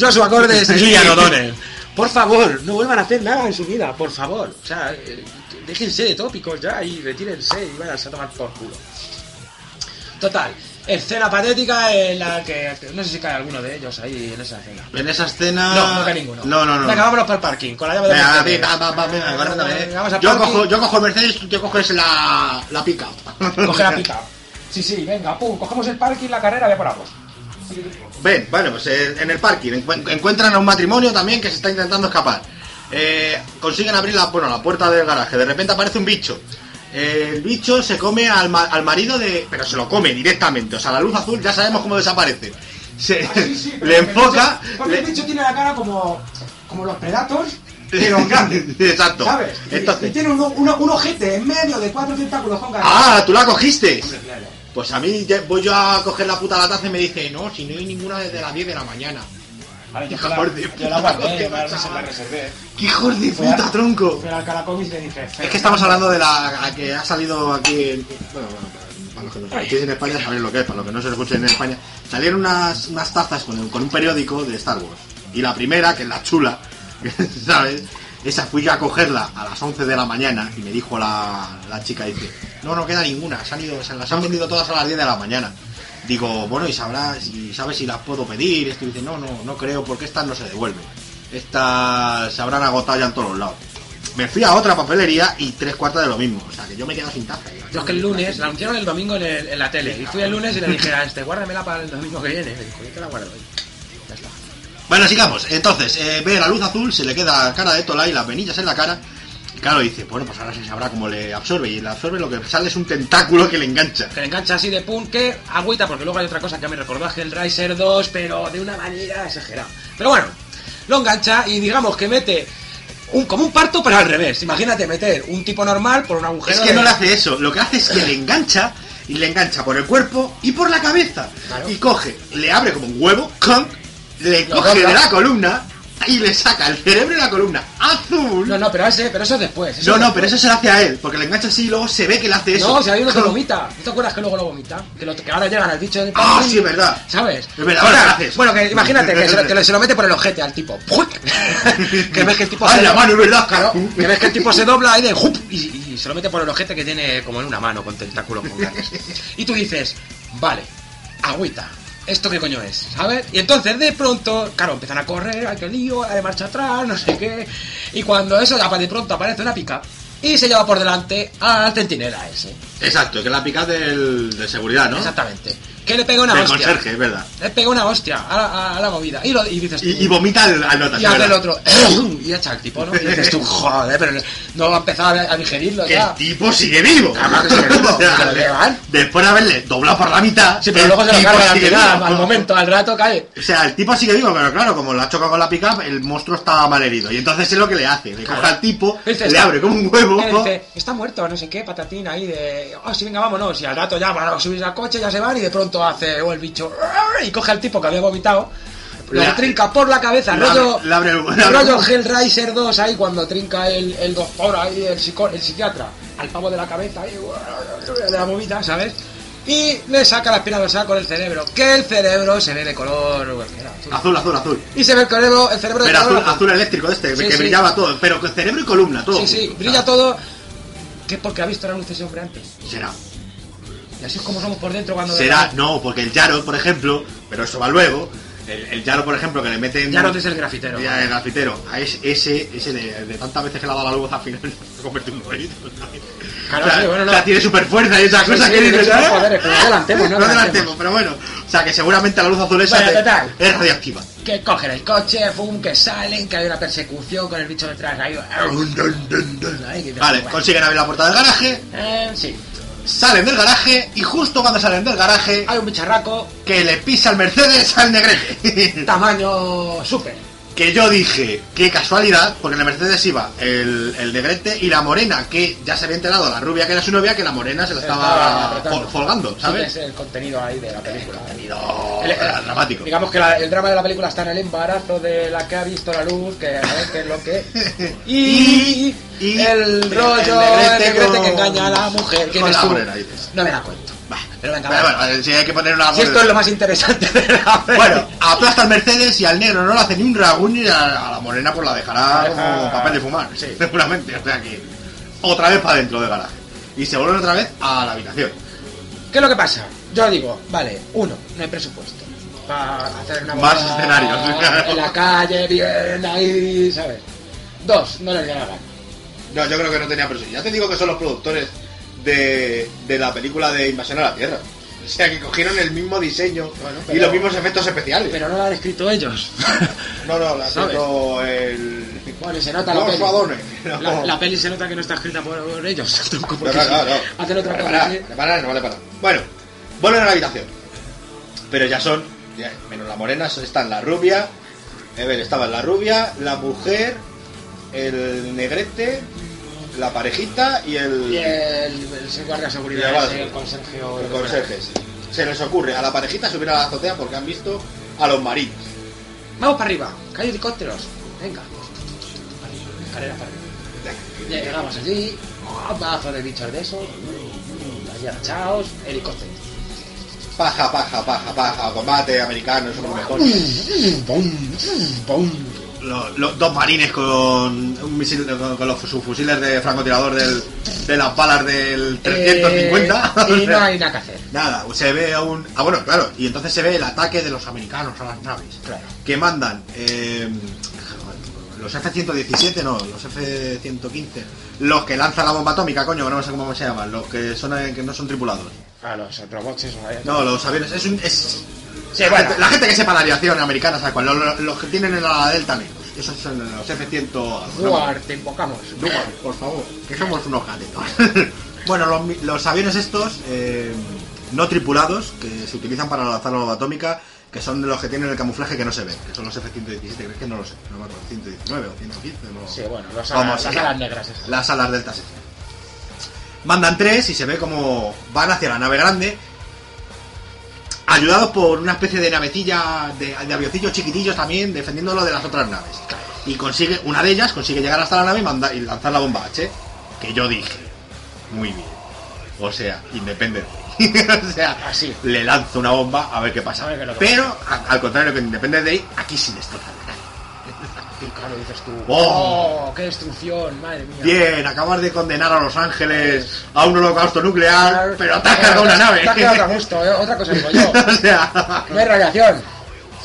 Joshua Cordes y Ian O'Donnell, por favor, no vuelvan a hacer nada en su vida, por favor. O sea, eh, déjense de tópicos ya y retírense y vayan a tomar por culo. Total, escena patética en la que no sé si cae alguno de ellos ahí en esa escena. en esa escena. No, no cae ninguno. No, no, no. Venga, vámonos para el parking, con la llave de Venga, Mercedes. venga, va, va, venga, agárrame. Venga, vamos al Yo parking. cojo, yo cojo el Mercedes, tú te coges la, la pica. Coge la pica. Sí, sí, venga, pum, cogemos el parking, la carrera, ya por agua. Ven, bueno, pues eh, en el parking encu- encuentran a un matrimonio también que se está intentando escapar. Eh, consiguen abrir la, bueno, la puerta del garaje. De repente aparece un bicho. Eh, el bicho se come al, ma- al marido de. Pero se lo come directamente. O sea, la luz azul ya sabemos cómo desaparece. Se, le enfoca. Porque le- el bicho tiene la cara como, como los Predators, pero grande. Exacto. ¿Sabes? Y- tiene un, un, un ojete en medio de cuatro tentáculos con garras. ¡Ah! ¿Tú la cogiste? Hombre, claro. Pues a mí ya- voy yo a coger la puta la taza y me dice, no, si no hay ninguna desde las 10 de la mañana. Vale, yo la, de yo puta, la guardé, yo la, la reservé. ¡Qué hijos de puta, tronco! Fui al Calacomis y le dije, Es que estamos hablando de la a que ha salido aquí. en- bueno, bueno, para los que nos escuchéis en España sabéis lo que es, para los que no se escuchen en España. Salieron unas, unas tazas con, con un periódico de Star Wars. Y la primera, que es la chula, ¿sabes? Esa fui yo a cogerla a las 11 de la mañana y me dijo la, chica, dice, no, no queda ninguna, se, han ido, se las han vendido todas a las 10 de la mañana. Digo, bueno, y sabrás, y sabes si las puedo pedir. Esto dice, no, no, no creo, porque estas no se devuelven. Estas se habrán agotado ya en todos los lados. Me fui a otra papelería y tres cuartas de lo mismo. O sea, que yo me he quedado sin taza. Yo es que el lunes, la anunciaron el domingo en, en la tele. Y fui el lunes y le dije a este, guárdamela para el domingo que viene. Me dijo, yo te la guardo hoy. Bueno, sigamos. Entonces, eh, ve la luz azul, se le queda la cara de Tola y las venillas en la cara. Y claro, dice, bueno, pues ahora se sabrá cómo le absorbe. Y le absorbe lo que sale es un tentáculo que le engancha. Que le engancha así de pun que agüita, porque luego hay otra cosa que me recordó a Hellraiser 2, pero de una manera exagerada. Pero bueno, lo engancha y digamos que mete un, como un parto, pero al revés. Imagínate meter un tipo normal por un agujero. Es que de- no le hace eso. Lo que hace es que le engancha y le engancha por el cuerpo y por la cabeza. Claro. Y coge, le abre como un huevo, ¡conk! Le Lo coge de la columna y le saca el cerebro y la columna azul. No, no, pero, ese, pero eso es después. No, no, después. pero eso se lo hace a él, porque le engancha así y luego se ve que le hace eso. No, si hay uno que Con- vomita. ¿No te acuerdas que luego lo vomita? Que, lo- que ahora llegan al bicho del Ah, parking, sí, es verdad. ¿Sabes? Es verdad, Ahora, haces. Bueno, que imagínate que, se lo, que le- se lo mete por el ojete al tipo. que ves que el tipo Ay, se la mano, es verdad. Claro, que ves que el tipo se dobla ahí de ¡jup! y, y se lo mete por el ojete que tiene como en una mano con tentáculos con. Y tú dices, vale, agüita. ¿Esto qué coño es? ¿Sabes? Y entonces de pronto, claro, empiezan a correr, hay que lío, hay de marcha atrás, no sé qué. Y cuando eso, de pronto aparece una pica y se lleva por delante al centinela ese. Exacto, que es la pica del, de seguridad, ¿no? Exactamente. Que le pega una hostia. conserje, es verdad. Le pega una hostia a la, a- a la movida. Y, lo, y dices tú. Y, y vomita al, al y hace el otro. y echa el tipo, ¿no? Y dices tú, joder, pero no va a empezar a, a digerirlo Que ya. el tipo sigue vivo. Claro que sigue vivo, O sea, que lo llevan. después de haberle doblado por la mitad. Sí, pero luego se lo carga al al momento, al rato cae. O sea, el tipo sigue vivo, pero claro, como lo ha chocado con la pick el monstruo estaba mal herido. Y entonces es lo que le hace. Le coge al tipo, Dice, le está- abre como un huevo. Dice, está muerto, no sé qué, patatín ahí de. Oh, sí, venga, vámonos. Y al rato ya van a subir al coche, ya se van y de pronto hace oh, el bicho. Y coge al tipo que había vomitado. Lo Le- trinca por la cabeza, le rollo, abre- rollo Hellraiser 2 ahí cuando trinca el, el doctor ahí, el, psico- el psiquiatra, al pavo de la cabeza ahí, de la movida, ¿sabes? Y le saca la espina dorsal con el cerebro, que el cerebro se ve de color... que azul. Azul, azul, azul. Y se ve el cerebro, el cerebro de Pero color azul, azul eléctrico este, Sí, que sí. brillaba todo. Pero con cerebro y columna, todo. Sí, brilla todo. ¿Qué? Porque ha visto la luz ese hombre antes. Será. Y así es como somos por dentro cuando... Será, no, porque el Yaro, por ejemplo, pero eso va luego. El, el Yaro, por ejemplo, que le meten. Ya no es el grafitero. Ya, el grafitero. A ese, ese, ese de, de tantas veces que le ha dado la luz al final se convierte en un. Claro, o sea, sí, bueno, no. o sea, tiene super fuerza y esa Sí, cosa sí, que dices, super ¿eh? poderes, pero no adelantemos, no No adelantemos. pero bueno. O sea, que seguramente la luz azul esa Bueno, te- total. es radiactiva. Que cogen el coche, fum, que salen, que hay una persecución con el bicho detrás. Ahí, Vale, consiguen abrir la puerta del garaje. Eh, sí. Salen del garaje y justo cuando salen del garaje, Hay un bicharraco, que le pisa el Mercedes al negrete. tamaño súper. Que yo dije, qué casualidad, porque en el Mercedes iba el, el negrete y la morena, que ya se había enterado, la rubia que era su novia, que la morena se la Estaba folgando, Sí, ¿sabes? es el contenido ahí de la película. Contenido El- el- dramático. Digamos que la- el drama de la película está en el embarazo de la que ha visto la luz, que a ver qué es lo que. Y, Y- el el rollo negrete el negrete con- que engaña a la mujer. ¿Quién con la morena, dices. No me da cuento. Bah, Pero venga, bueno, si hay que poner una Si esto es lo más interesante de la película. Bueno, aplasta al Mercedes y al negro no le hace ni un ragún y a, a la morena pues la dejará deja- como papel de fumar, Sí. seguramente. O sea que otra vez para dentro del garaje. Y se vuelven otra vez a la habitación. ¿Qué es lo que pasa? Yo digo, vale, uno, no hay presupuesto. Para hacer una Más escenarios. En la calle, bien, ahí, ¿sabes? Dos, no les da la gana. No, yo creo que no tenía presión. Ya te digo que son los productores de, de la película de Invasión a la Tierra. O sea, que cogieron el mismo diseño Bueno, y los mismos efectos especiales. Pero no lo han escrito ellos. no, no, la ha escrito el... Bueno, y se nota la Los peli. La, No. la peli se nota que no está escrita por, por ellos. No, no, no, no. Hacen otra Vale, cosa. para, ¿sí? para, no vale para. Bueno, vuelven a la habitación. Pero ya son, ya, menos la morena, están la rubia. A ver, estaba la rubia, la mujer, el negrete, la parejita y el, Y el, el guardia de Y seguridad, ese, el conserje o el conserje. Se les ocurre a la parejita subir a la azotea porque han visto a los marinos. Vamos para arriba, que hay helicópteros. Venga. Escalera para arriba. Llegamos allí, un de bichos de esos, allí agachados, helicóptero. Paja, paja, paja, paja, combate americano, eso es lo mejor. Lo- lo- dos marines con un misil con, con los sus fusiles de francotirador del, de las balas del 350 Eh, y no hay nada que hacer. nada se ve a un ah bueno claro y entonces se ve el ataque de los americanos a las naves Claro. que mandan eh, los F-117 no los F-115 los que lanzan la bomba atómica coño no sé cómo se llaman los que son eh, que no son tripulados A los robots ahí. no los aviones es un es Sí, la, bueno. gente, la gente que sepa la aviación americana sabe cuál los, los- que tienen en la delta negros esos son los F-100 Duar, te invocamos. Duar, por favor, que somos unos gatetos. bueno, los, los aviones estos, eh, no tripulados, que se utilizan para lanzar la bomba atómica, que son de los que tienen el camuflaje que no se ve, que son los F-117, ¿crees que no lo sé? No me acuerdo, 119 o 115, no... Sí, bueno, los Vamos, alas, las alas negras esas. Las alas deltas. esas. Mandan tres y se ve como van hacia la nave grande, ayudados por una especie de navecilla, de, de aviocillos chiquitillos también, defendiéndolo de las otras naves. Y consigue, una de ellas consigue llegar hasta la nave y, manda, y lanzar la bomba H, que yo dije, muy bien. O sea, Independence Day. o sea, Así. le lanzo una bomba a ver qué pasa. Ver qué Pero, a- al contrario que en Independence Day, aquí sí destroza la nave. Y claro, dices tú. Oh. ¡Oh! ¡Qué destrucción! Madre mía. Bien, acabas de condenar a Los Ángeles a un holocausto nuclear, pero has cargado una nave. Quedado a gusto, ¿eh? Otra cosa digo yo. o sea, No hay radiación.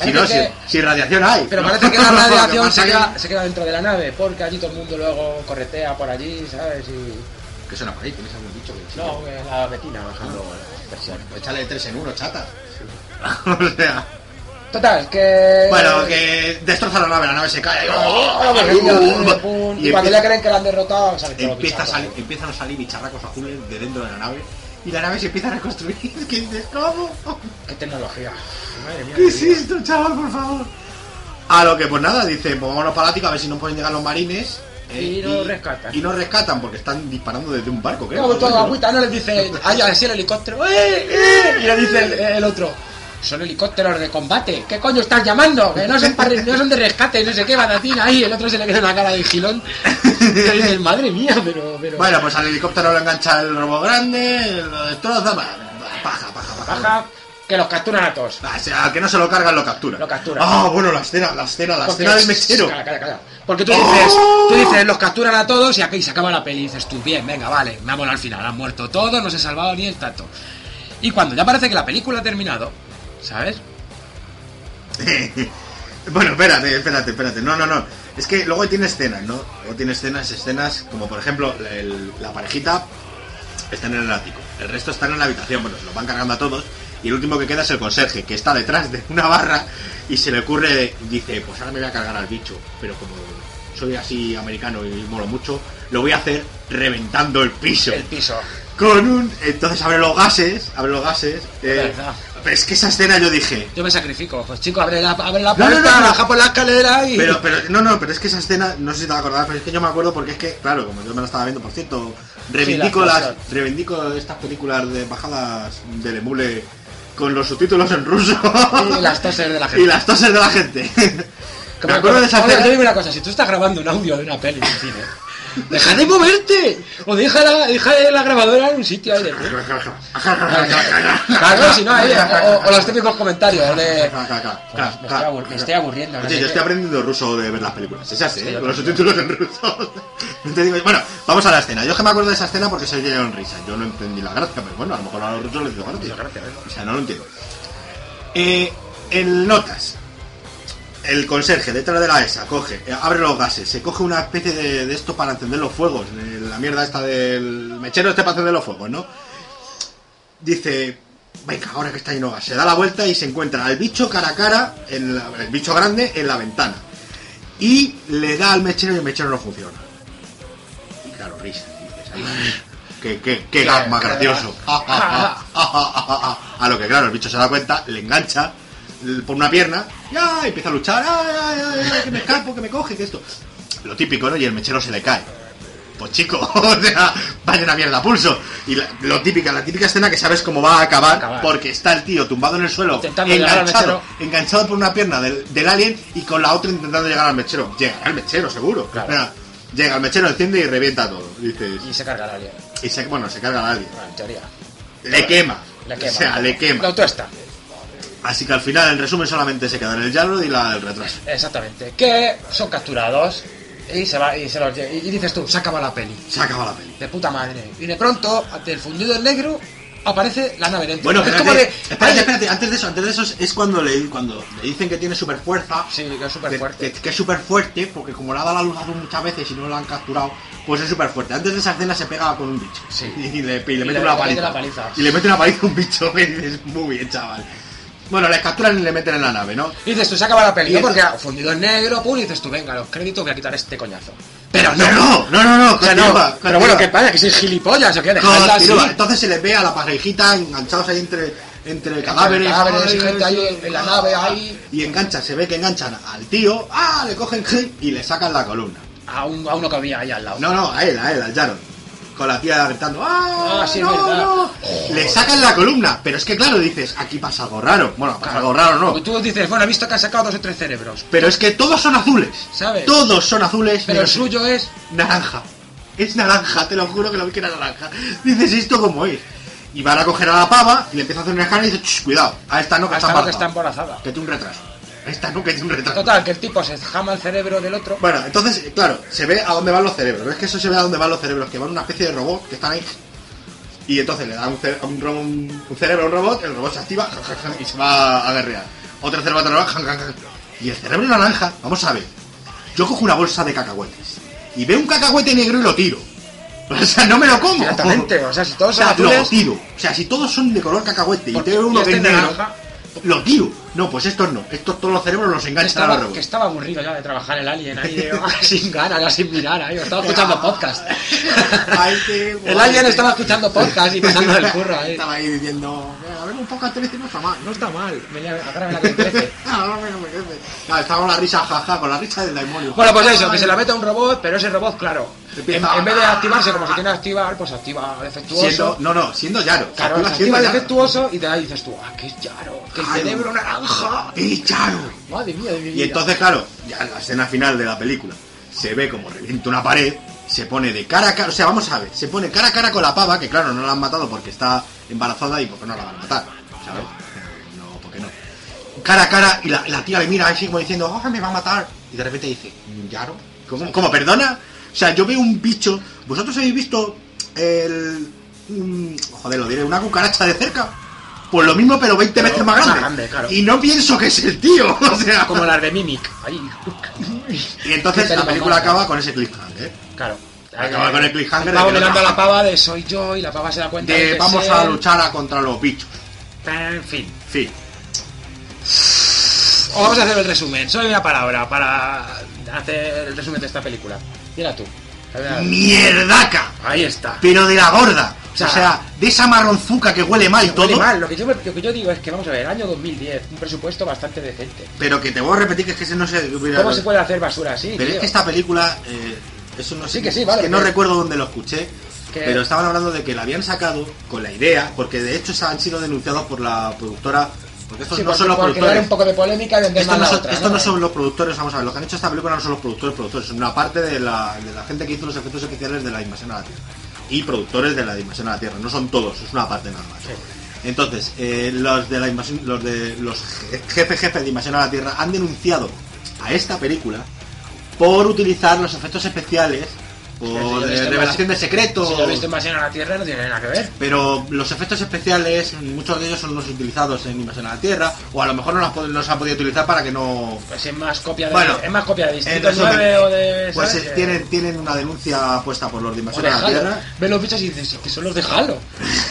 si, no, que- si, si radiación hay. Pero ¿no? parece que la radiación se que- queda, se queda dentro de la nave, porque allí todo el mundo luego corretea por allí, ¿sabes? Y... ¿Qué suena por ahí? ¿Tienes algún bicho? que- No, que la betina bajando presión. Échale tres en uno, chata. o sea, Total, que... bueno, que destroza la nave, la nave se cae. Y, y cuando ya creen que la han derrotado, empieza a salir, empiezan a salir bicharracos azules de dentro de la nave. Y la nave se empieza a reconstruir. ¿Qué dices? ¿Cómo? ¡Qué tecnología! Madre mía. ¿Qué es qué lío. esto, chaval, por favor? A lo que, pues nada, dice, pues vámonos para ático a ver si nos pueden llegar los marines. eh, Y nos rescatan. Y nos rescatan porque están disparando desde un barco, creo. Como todo agüita, no les dice, ay, así el helicóptero, ¡eh, eh! Y le dice el, el otro, son helicópteros de combate, ¿qué coño estás llamando? Que no son, no son de rescate, no sé qué, batatina ahí, el otro se le queda una cara de gilón. Y le dice, madre mía, pero, pero... Bueno, pues al helicóptero lo engancha el robot grande, lo destroza, paja, paja, paja. baja, que los capturan a todos. Ah, o sea, al que no se lo cargan, lo captura. Lo captura. Ah, bueno, la escena, la escena, la Porque- escena del mechero. Porque tú dices, tú dices, los capturan a todos y aquí se acaba la peli. Y dices tú, bien, venga, vale, me ha molado al final. Han muerto todos, no se ha salvado ni el tato. Y cuando ya parece que la película ha terminado, ¿sabes? bueno, espérate, espérate, espérate. No, no, no. Es que luego tiene escenas, ¿no? Luego tiene escenas, escenas como por ejemplo el- la parejita está en el ático. El resto están en la habitación, bueno, se los van cargando a todos. Y el último que queda es el conserje, que está detrás de una barra y se le ocurre, dice, pues ahora me voy a cargar al bicho, pero como soy así americano y molo mucho, lo voy a hacer reventando el piso. El piso. con un. Entonces abre los gases, abre los gases. eh, es que esa escena yo dije. Yo me sacrifico. Pues chico, abre la, abre la No, no, puerta, no, no. baja por la escalera y... Pero, pero, no, no, pero es que esa escena, no sé si te acordás, pero es que yo me acuerdo porque es que, claro, como yo me la estaba viendo, por cierto, reivindico Sí, las, explosión. reivindico estas películas de bajadas del emule con los subtítulos en ruso. Y las toses de la gente. Y las toses de la gente. Me acuerdo de esa Oye, escena. Yo digo una cosa, si tú estás grabando un audio de una peli en cine, deja de moverte. O deja la, deja la grabadora en un sitio de... Claro, si no, o, o los típicos comentarios de... Pues me, estoy abur- me estoy aburriendo. Oye, yo estoy aprendiendo ruso de ver las películas. Es así, Sí, ¿eh? con los subtítulos en ruso. Digo- Bueno, vamos a la escena. Yo es que me acuerdo de esa escena porque se oyeron risas. Yo no entendí la gracia, pero bueno, a lo mejor a los rusos les dio gracia. O sea, no lo entiendo. Eh, el notas. El conserje detrás de la ESA coge, eh, abre los gases, se coge una especie de, de esto para encender los fuegos, de la mierda esta del mechero este para encender los fuegos, ¿no? Dice, venga, ahora que está lleno gas, se da la vuelta y se encuentra al bicho cara a cara, en la- el bicho grande, en la ventana. Y le da al mechero y el mechero no funciona. Y claro, risa. dices, "Ay, Qué, qué, qué gas más gracioso. A lo que claro, el bicho se da cuenta, le engancha por una pierna y ¡ay! empieza a luchar, ¡ay, ay, ay, que me escapo, que me coge, que esto! Lo típico, ¿no? Y el mechero se le cae. Pues chico, o sea, vaya una mierda pulso. Y la, lo típica, la típica escena que sabes cómo va a acabar, Acabar. porque está el tío tumbado en el suelo, Intentando al enganchado, enganchado por una pierna del, del alien y con la otra intentando llegar al mechero. Llega al mechero, seguro. Claro. Espera, llega al mechero, enciende y revienta todo. Dices, Y se carga la alien. y se, bueno, se carga al alien. Bueno, en teoría. Le quema. Le quema. O sea, le La quema. autoesta. Así que al final, en resumen, solamente se queda en el Yarrow y la, el retraso. Exactamente. Que son capturados y se va y se los y, y dices tú, se acaba la peli. Se acaba la peli. De puta madre. Y de pronto, ante el fundido en negro, aparece la nave dentro. Bueno, es espérate, como de. espérate, espérate, antes de eso, antes de eso es, cuando le cuando le dicen que tiene super fuerza. Sí, que es súper que, fuerte. que- que es súper fuerte, porque como le ha dado la luz azul muchas veces y no lo han capturado, pues es súper fuerte. Antes de esa escena se pega con un bicho. Sí. Y le, y le Y mete le- una le mete paliza. la paliza. Y le mete una paliza a un bicho dices, muy bien, chaval. Bueno, les capturan y le meten en la nave, ¿no? Y dices tú, se acaba la peli. Porque ha fundido en negro, pum, y dices tú, venga, los créditos voy a quitar este coñazo. Pero no, no, no, no, no, O sea, no, continúa, pero bueno. ¿qué pasa? Que sois gilipollas, ¿o qué? Dejadla así. Continúa. Entonces se les ve a la parejita enganchados ahí entre, entre cadáveres, cadáveres y gente ahí en la nave, ahí. Y enganchan, se ve que enganchan al tío, ah, le cogen y le sacan la columna. A, un- a uno que había ahí al lado. No, no, a él, a él, al Jaron. Con la tía gritando, ¡ah! Ah, sí, no, no! Le sacan la columna, pero es que claro, dices, aquí pasa algo raro. Bueno, pasa algo raro, no. Porque tú dices, bueno, he visto que han sacado dos o tres cerebros. Pero es que todos son azules. ¿Sabes? Todos son azules. Pero el menos suyo es. naranja. Es naranja, te lo juro que lo vi que era naranja. Dices, ¿esto cómo es? Y van a coger a la pava y le empieza a hacer un escáner y dice, "Shh, cuidado, a esta no que está Hasta que está embarazada. Que tiene un retraso. Esta tiene un retraso. Total, que el tipo se jama el cerebro del otro. Bueno, entonces, claro, se ve a dónde van los cerebros. ¿Ves que eso se ve a dónde van los cerebros? Que van una especie de robot que están ahí. Y entonces le da un, cere- un, un- un cerebro a un robot, el robot se activa y se va a guerrear. Otro cerebro a y el cerebro naranja, vamos a ver. Yo cojo una bolsa de cacahuetes y veo un cacahuete negro y lo tiro. O sea, no me lo como. Exactamente, o sea, si todos O sea, son lo tiro. O sea, si todos son de color cacahuete y tengo uno y que este es negro, naranja. lo tiro. No, pues estos no. Estos todos los cerebros los Que enganchan a estaba, los que robots. estaba aburrido ya de trabajar el alien ahí, de- sin ganas, ya sin mirar ahí, estaba escuchando podcast. Ay, qué el alien estaba escuchando podcast y pasando el curro ahí. Estaba ahí diciendo, "Eh, a ver, un poco 13 no está mal. No está mal, me agarra la que me crece. Ah, no no crece. Claro, estaba con la risa, jaja, con la risa del demonio. Bueno, pues eso, que se la mete a un robot, pero ese robot, claro, en, en vez de activarse como se tiene que activar, pues activa defectuoso. Siendo, no, no, siendo Yaro. Claro, activa se activa defectuoso y te ahí dices tú, ah, que es Yaro, que el cerebro naranja. ¡Eh, Yaro! Madre mía de mi Y vida. entonces, claro, ya en la escena final de la película, se ve como revienta una pared, se pone de cara a cara, o sea, vamos a ver, se pone cara a cara con la pava, que claro, no la han matado porque está embarazada y porque no la van a matar, ¿sabes? No, porque no. Cara a cara y la, la tía le mira así como diciendo, ¡oh, me va a matar! Y de repente dice, ¿Yaro? ¿Cómo, ¿Cómo, perdona? O sea, yo veo un bicho, ¿vosotros habéis visto el... un- joder, lo diré, una cucaracha de cerca? Pues lo mismo, pero 20 veces más más grande. grande, claro. Y no pienso que es el tío, o sea... Como las de Mimic. Y entonces la película acaba con ese cliffhanger. Claro. Acaba con el cliffhanger de Vamos mirando a la pava de soy yo y la pava se da cuenta de, De que vamos a luchar a contra los bichos. En fin. Sí. O vamos a hacer el resumen. Solo hay una palabra para hacer el resumen de esta película. Mira tú. Mierdaca, Ahí está. pero de la gorda. O O sea, sea, de esa marronzuca que huele mal Huele todo. mal. Lo que, yo, lo que yo digo es que, vamos a ver, año 2010, un presupuesto bastante decente. Pero que te voy a repetir que es que ese no se hubiera- ¿Cómo se puede hacer basura así? Pero es que esta película, eh, eso no Sí sé, que sí, es vale, que no recuerdo dónde lo escuché, pero estaban hablando de que la habían sacado con la idea, porque de hecho se han sido denunciados por la productora, porque estos Sí, no son los productores. un poco de polémica y vender Esto más no, son, otra, esto no ¿no? son los productores, vamos a ver, los que han hecho esta película no son los productores, productores, son una parte de la, de la gente que hizo los efectos especiales de la invasión a la Tierra. Y productores de la invasión a la Tierra, no son todos, es una parte nada más. Entonces, eh, los de la invasión, los de los je- jefes jefes de invasión a la Tierra han denunciado a esta película por utilizar los efectos especiales, por eh, revelación de secretos. Si lo he visto invasión a la Tierra no tiene nada que ver. Pero los efectos especiales, muchos de ellos son los utilizados en Invasión a la Tierra, o a lo mejor no los, se han podido utilizar para que no, Pues es más copia de, Bueno, es más copia de Distrito resumen, 9 o de... Pues ¿sabes? eh, tienen, tienen una denuncia puesta por los de Invasión de a la Halo. Tierra. Ves los bichos y dices, "Sí, que son los de Halo.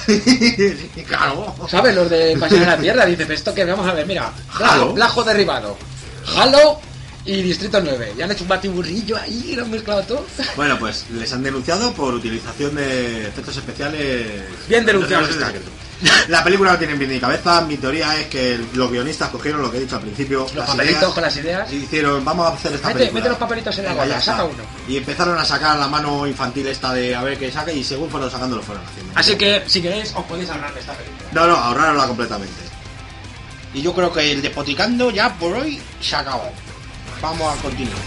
Claro. ¿Sabes? Los de Invasión a la Tierra. Dices, "Pero esto que vamos a ver, mira. Halo. Blajo, Blajo derribado. Halo y Distrito 9. Ya han hecho un batiburrillo ahí y lo han mezclado todo. Bueno, pues les han denunciado por utilización de efectos especiales. Bien denunciados No. La película no tiene ni cabeza. Mi teoría es que los guionistas cogieron lo que he dicho al principio. Los las papelitos ideas, con las ideas. Y hicieron, vamos a hacer esta Mete- película. mete los papelitos en la ya saca uno. Y empezaron a sacar la mano infantil esta de a ver qué saca y según fueron sacando lo fueron haciendo. Así que, si queréis, os podéis de esta película. No, no, ahorrarla completamente. Y yo creo que el despoticando ya por hoy se acabó. Vamos a continuar.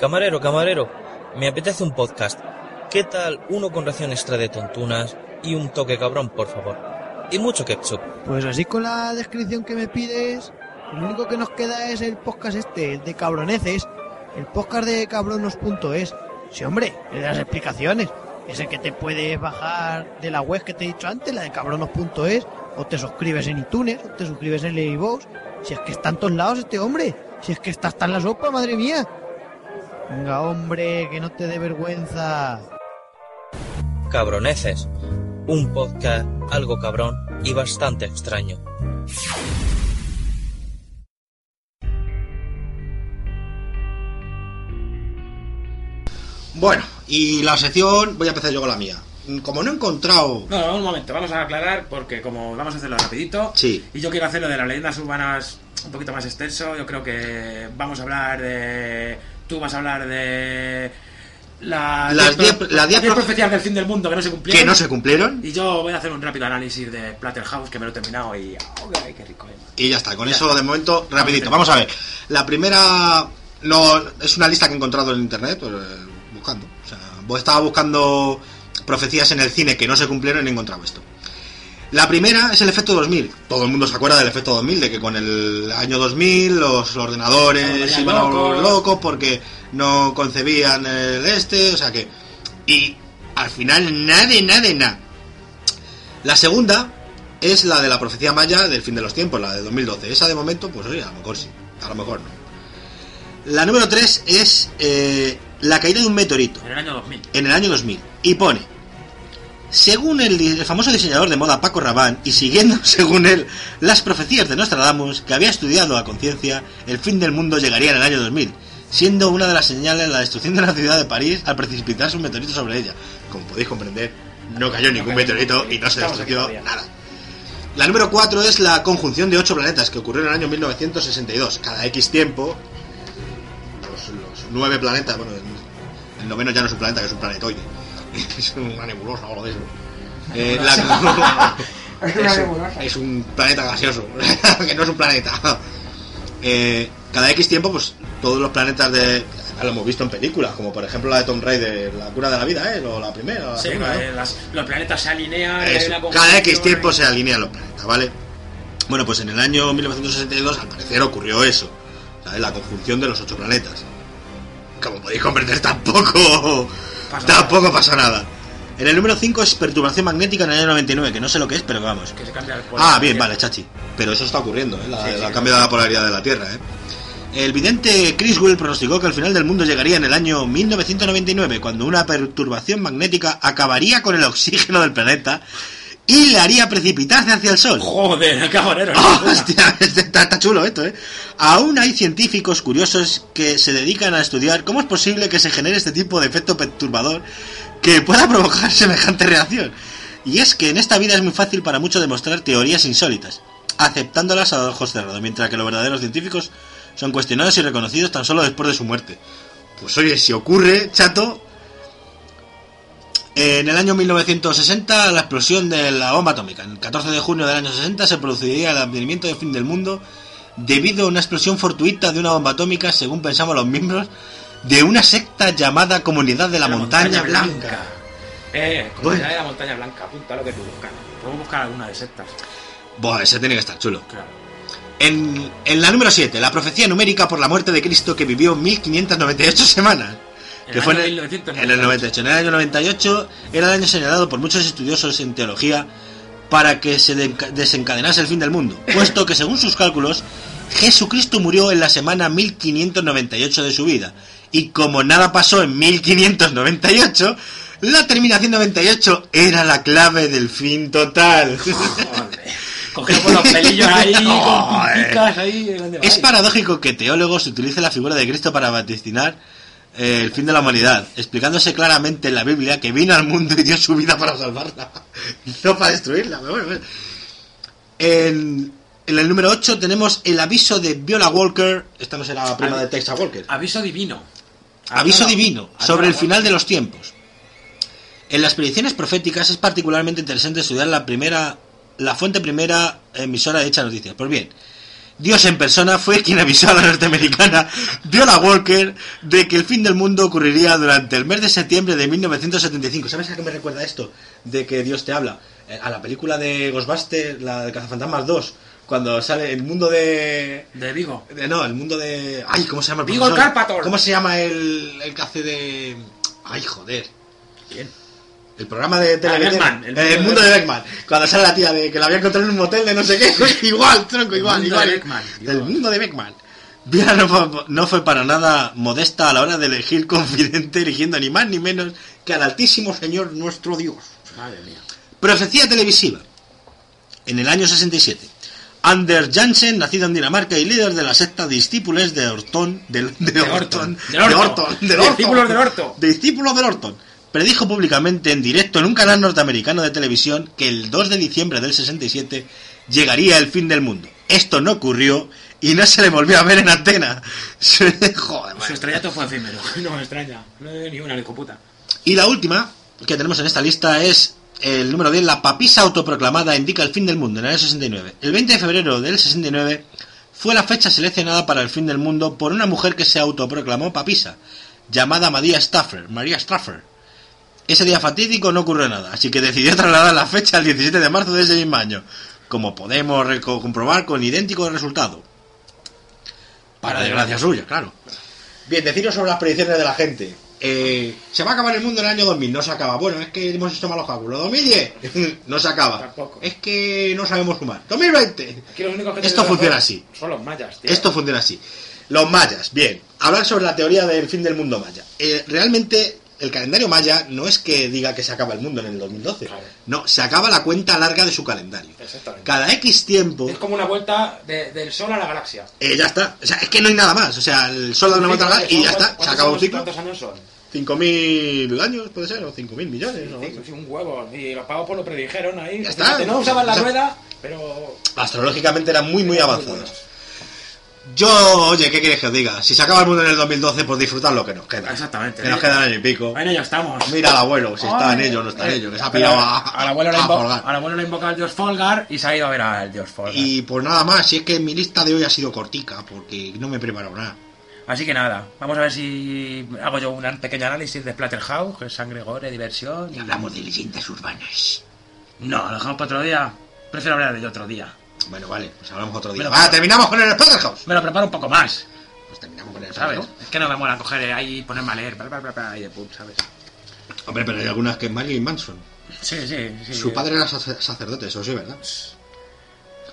Camarero, camarero, me apetece un podcast. ¿Qué tal uno con ración extra de tontunas y un toque cabrón, por favor? Y mucho ketchup. Pues así con la descripción que me pides, lo único que nos queda es el podcast este, el de cabroneces, el podcast de cabronos.es. Sí, hombre, el de las explicaciones. Ese que te puedes bajar de la web que te he dicho antes, la de cabronos.es, o te suscribes en iTunes, o te suscribes en Letterboxd. Si es que está en todos lados este hombre, si es que está hasta en la sopa, madre mía. Venga, hombre, que no te dé vergüenza. Cabroneces. Un podcast algo cabrón y bastante extraño. Bueno, y la sección, voy a empezar yo con la mía. Como no he encontrado... No, no, un momento, vamos a aclarar porque como vamos a hacerlo rapidito Sí. y yo quiero hacerlo de las leyendas urbanas un poquito más extenso, yo creo que vamos a hablar de... Tú vas a hablar de... La, Las diez- pro- profecías del fin del mundo que no se cumplieron. Que no se cumplieron. Y yo voy a hacer un rápido análisis de Platterhouse que me lo he terminado y... ¡Ay, qué rico! eh. Y ya está, con Ya eso está. de momento, rapidito. Vamos a ver. La primera no es una lista que he encontrado en internet, pues, eh, buscando. O sea, bo- estaba buscando profecías en el cine que no se cumplieron y he encontrado esto. La primera es el efecto 2000. Todo el mundo se acuerda del efecto 2000, de que con el año 2000 los ordenadores iban a volver locos porque no concebían el este, o sea que... Y al final nada de nada de nada. La segunda es la de la profecía maya del fin de los tiempos, la de 2012. Esa de momento, pues oye, a lo mejor sí, a lo mejor no. La número 3 es eh, la caída de un meteorito En el año 2000. en el año 2000. Y pone, según el famoso diseñador de moda Paco Rabanne, y siguiendo, según él, las profecías de Nostradamus, que había estudiado a conciencia, el fin del mundo llegaría en el año 2000, siendo una de las señales la destrucción de la ciudad de París al precipitarse un meteorito sobre ella. Como podéis comprender, no cayó ningún meteorito y no se destruyó nada. La número 4 es la conjunción de ocho planetas que ocurrió en el año 1962. Cada X tiempo, los, los nueve planetas, bueno, el, noveno ya no es un planeta, que es un planetoide. es una nebulosa o algo de eso. Eh, la- es un planeta gaseoso, que no es un planeta. Eh, cada X tiempo, pues todos los planetas de. además Lo hemos visto en películas, como por ejemplo la de Tom Raider, La cura de la vida, ¿eh? O la primera, o la Sí, segunda, ¿no? eh, las- los planetas se alinean. Eso, cada X tiempo se alinean los planetas, ¿vale? Bueno, pues en el año 1962 al parecer ocurrió eso, ¿sabes? La conjunción de los ocho planetas. Como podéis comprender, tampoco, Pasa tampoco pasó nada. En el número 5 es perturbación magnética en el año 99, que no sé lo que es, pero vamos. Que se cambia el. Ah, bien, vale, chachi. Pero eso está ocurriendo, ¿eh? La, la cambio de la polaridad de la Tierra, ¿eh? El vidente Criswell pronosticó que el final del mundo llegaría en el año 1999, cuando una perturbación magnética acabaría con el oxígeno del planeta y le haría precipitarse hacia el Sol. Joder, cabrero. ¡Oh, hostia! Está, está chulo esto, ¿eh? Aún hay científicos curiosos que se dedican a estudiar cómo es posible que se genere este tipo de efecto perturbador que pueda provocar semejante reacción. Y es que en esta vida es muy fácil para muchos demostrar teorías insólitas, aceptándolas a ojos cerrados, mientras que los verdaderos científicos son cuestionados y reconocidos tan solo después de su muerte. Pues oye, si ocurre, chato, en el año 1960, la explosión de la bomba atómica. En el 14 de junio del año 60 se produciría el advenimiento del fin del mundo debido a una explosión fortuita de una bomba atómica, según pensamos los miembros de una secta llamada Comunidad de la, Montaña, Blanca. Eh, Bueno. comunidad de la montaña blanca, apunta lo que tú buscas. Podemos buscar alguna de sectas. Buah, ese tiene que estar chulo. Claro. En, en la número 7, la profecía numérica por la muerte de Cristo que vivió 1598 semanas. El Que fue en el, 1998. en el 98. En el año 98 era el año señalado por muchos estudiosos en teología para que se de- desencadenase el fin del mundo, puesto que según sus cálculos, Jesucristo murió en la semana 1598 de su vida. Y como nada pasó en 1598, la terminación 98 era la clave del fin total. Cogido por los pelillos ahí, con Joder. punticas ahí. ¿dónde Es paradójico que teólogos utilicen la figura de Cristo para vaticinar eh, el fin de la humanidad, explicándose claramente en la Biblia que vino al mundo y dio su vida para salvarla, no para destruirla. pero bueno, bueno. En, en el número 8 tenemos el aviso de Viola Walker, esta no será la prima de Texas Walker, Aviso divino. aviso divino sobre el final de los tiempos. En las predicciones proféticas es particularmente interesante estudiar la primera, la fuente primera emisora de dicha noticia. Pues bien, Dios en persona fue quien avisó a la norteamericana Viola Walker de que el fin del mundo ocurriría durante el mes de septiembre de 1975. ¿Sabes a qué me recuerda esto? De que Dios te habla. Eh, A la película de Ghostbusters, la de Cazafantasmas 2, cuando sale el mundo de... De Vigo. de- no, el mundo de... Ay, ¿cómo se llama el Vigo? Carpathor. ¿Cómo se llama el, el que hace de... Ay, joder. Bien. El programa de tele Ah, Beckman, tiene. el el, mundo de de Beckman. Cuando sale la tía de que la había encontrado en un motel de no sé qué. igual, tronco, igual, mundo igual. de Beckman, El mundo de Beckman. Viola no fue, no fue para nada modesta a la hora de elegir confidente, eligiendo ni más ni menos que al Altísimo Señor nuestro Dios. Madre mía. Profecía televisiva. En el año 67. Anders Jansen, nacido en Dinamarca y líder de la secta Discípulos de Orton, del- de, Orton, Del Orto. de Orton, del Orton, Discípulos del Orto. Discípulos del Orton, predijo públicamente en directo en un canal norteamericano de televisión que el 2 de diciembre del 67 llegaría el fin del mundo. Esto no ocurrió y no se le volvió a ver en antena. Joder, Su estrellato fue efímero. No me extraña. No hay ni una, hijo puta. Y la última que tenemos en esta lista es el número 10, la papisa autoproclamada indica el fin del mundo en el año 69. El 20 de febrero del 69 fue la fecha seleccionada para el fin del mundo por una mujer que se autoproclamó papisa, llamada María Staffer, María Staffer. Ese día fatídico no ocurrió nada, así que decidió trasladar la fecha al 17 de marzo de ese mismo año, como podemos comprobar con idéntico resultado. Para desgracia suya, claro. Bien, deciros sobre las predicciones de la gente. Eh, se va a acabar el mundo en el año 2000, no se acaba. Bueno, es que hemos hecho malos cálculos. 2010, no se acaba. Tampoco. Es que no sabemos sumar. 2020, Aquí los únicos que Esto funciona así. Son los mayas, tío. esto funciona así. Los mayas, bien. Hablar sobre la teoría del fin del mundo maya. Eh, realmente, el calendario maya no es que diga que se acaba el mundo en el 2012. Claro. No, se acaba la cuenta larga de su calendario. Exactamente. Cada X tiempo, Es como una vuelta de- del sol a la galaxia. eh, ya está. O sea, es que no hay nada más. O sea, el sol da una vuelta larga y ya está. Se ¿Cuántos acaba un ciclo. ¿Cuántos años son? 5.000 años, puede ser, o 5.000 millones. o algo así. Sí, un huevo. Y los pagos por lo predijeron ahí. Ya está. No usaban la rueda, pero... Astrológicamente eran muy, muy avanzados. Yo, oye, ¿qué quieres que os diga? Si se acaba el mundo en el 2012, pues disfrutar lo que nos queda. Exactamente. Que nos queda año y pico. En ello estamos. Mira al abuelo, si está en ello o no está en eh, ello, que se ha pillado a, al abuelo a colgar. al abuelo le invoca al dios Folgar y se ha ido a ver al dios Folgar. Y pues nada más, si es que mi lista de hoy ha sido cortica, porque no me he preparado nada. Así que nada, vamos a ver si hago yo un pequeño análisis de Splatterhouse, que es sangre, gore, diversión. Y hablamos de leyendas urbanas. No, lo dejamos para otro día. Prefiero hablar de otro día. Bueno, vale, pues hablamos otro día. Pero- Va, terminamos con el Splatterhouse. Me lo preparo un poco más, Pues terminamos con el ¿sabes? Splatterhouse. Es que no me mola coger ahí y ponerme a leer, bla, bla, bla, bla, y de pum, ¿sabes? Hombre, pero hay algunas que es Marilyn Manson. Sí, sí, sí. Su padre era sacer- sacerdote, eso sí, ¿verdad?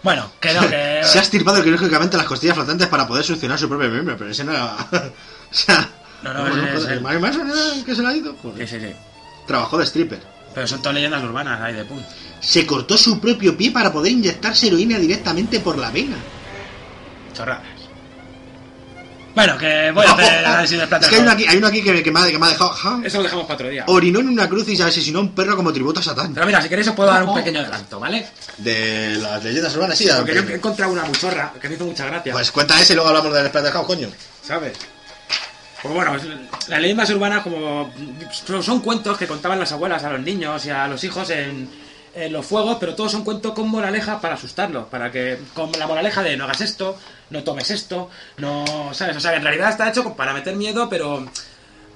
Bueno, que no, que... Se ha estirpado quirúrgicamente las costillas flotantes para poder succionar su propio miembro, pero ese no era... o sea... No, no, ¿cómo ese- ese- ¿El Manson era el que se la ha ido? Joder. Sí, sí, sí. Trabajó de stripper. Pero son todas leyendas urbanas ahí de pum. Se cortó su propio pie para poder inyectarse heroína directamente por la vena. Chorradas. Bueno, que voy a hacer análisis de plata. Es que hay uno aquí, hay uno aquí que, me- que me, ha, que me ha dejado... ja. Eso lo dejamos para otro día. Orinó en una cruz y se asesinó a un perro como tributo a Satán. Pero mira, si queréis os puedo dar un pequeño adelanto, ¿vale? De las leyendas urbanas, sí. Porque yo he encontrado una muchorra que me hizo mucha gracia. Pues cuenta ese y luego hablamos del Splatterhouse, coño. ¿Sabes? Pues bueno, las leyendas urbanas como son- son cuentos que contaban las abuelas a los niños y a los hijos en, en los fuegos, pero todos son cuentos con moraleja para asustarlos, para que con la moraleja de no hagas esto, no tomes esto, no, ¿sabes? O sea, que en realidad está hecho para meter miedo, pero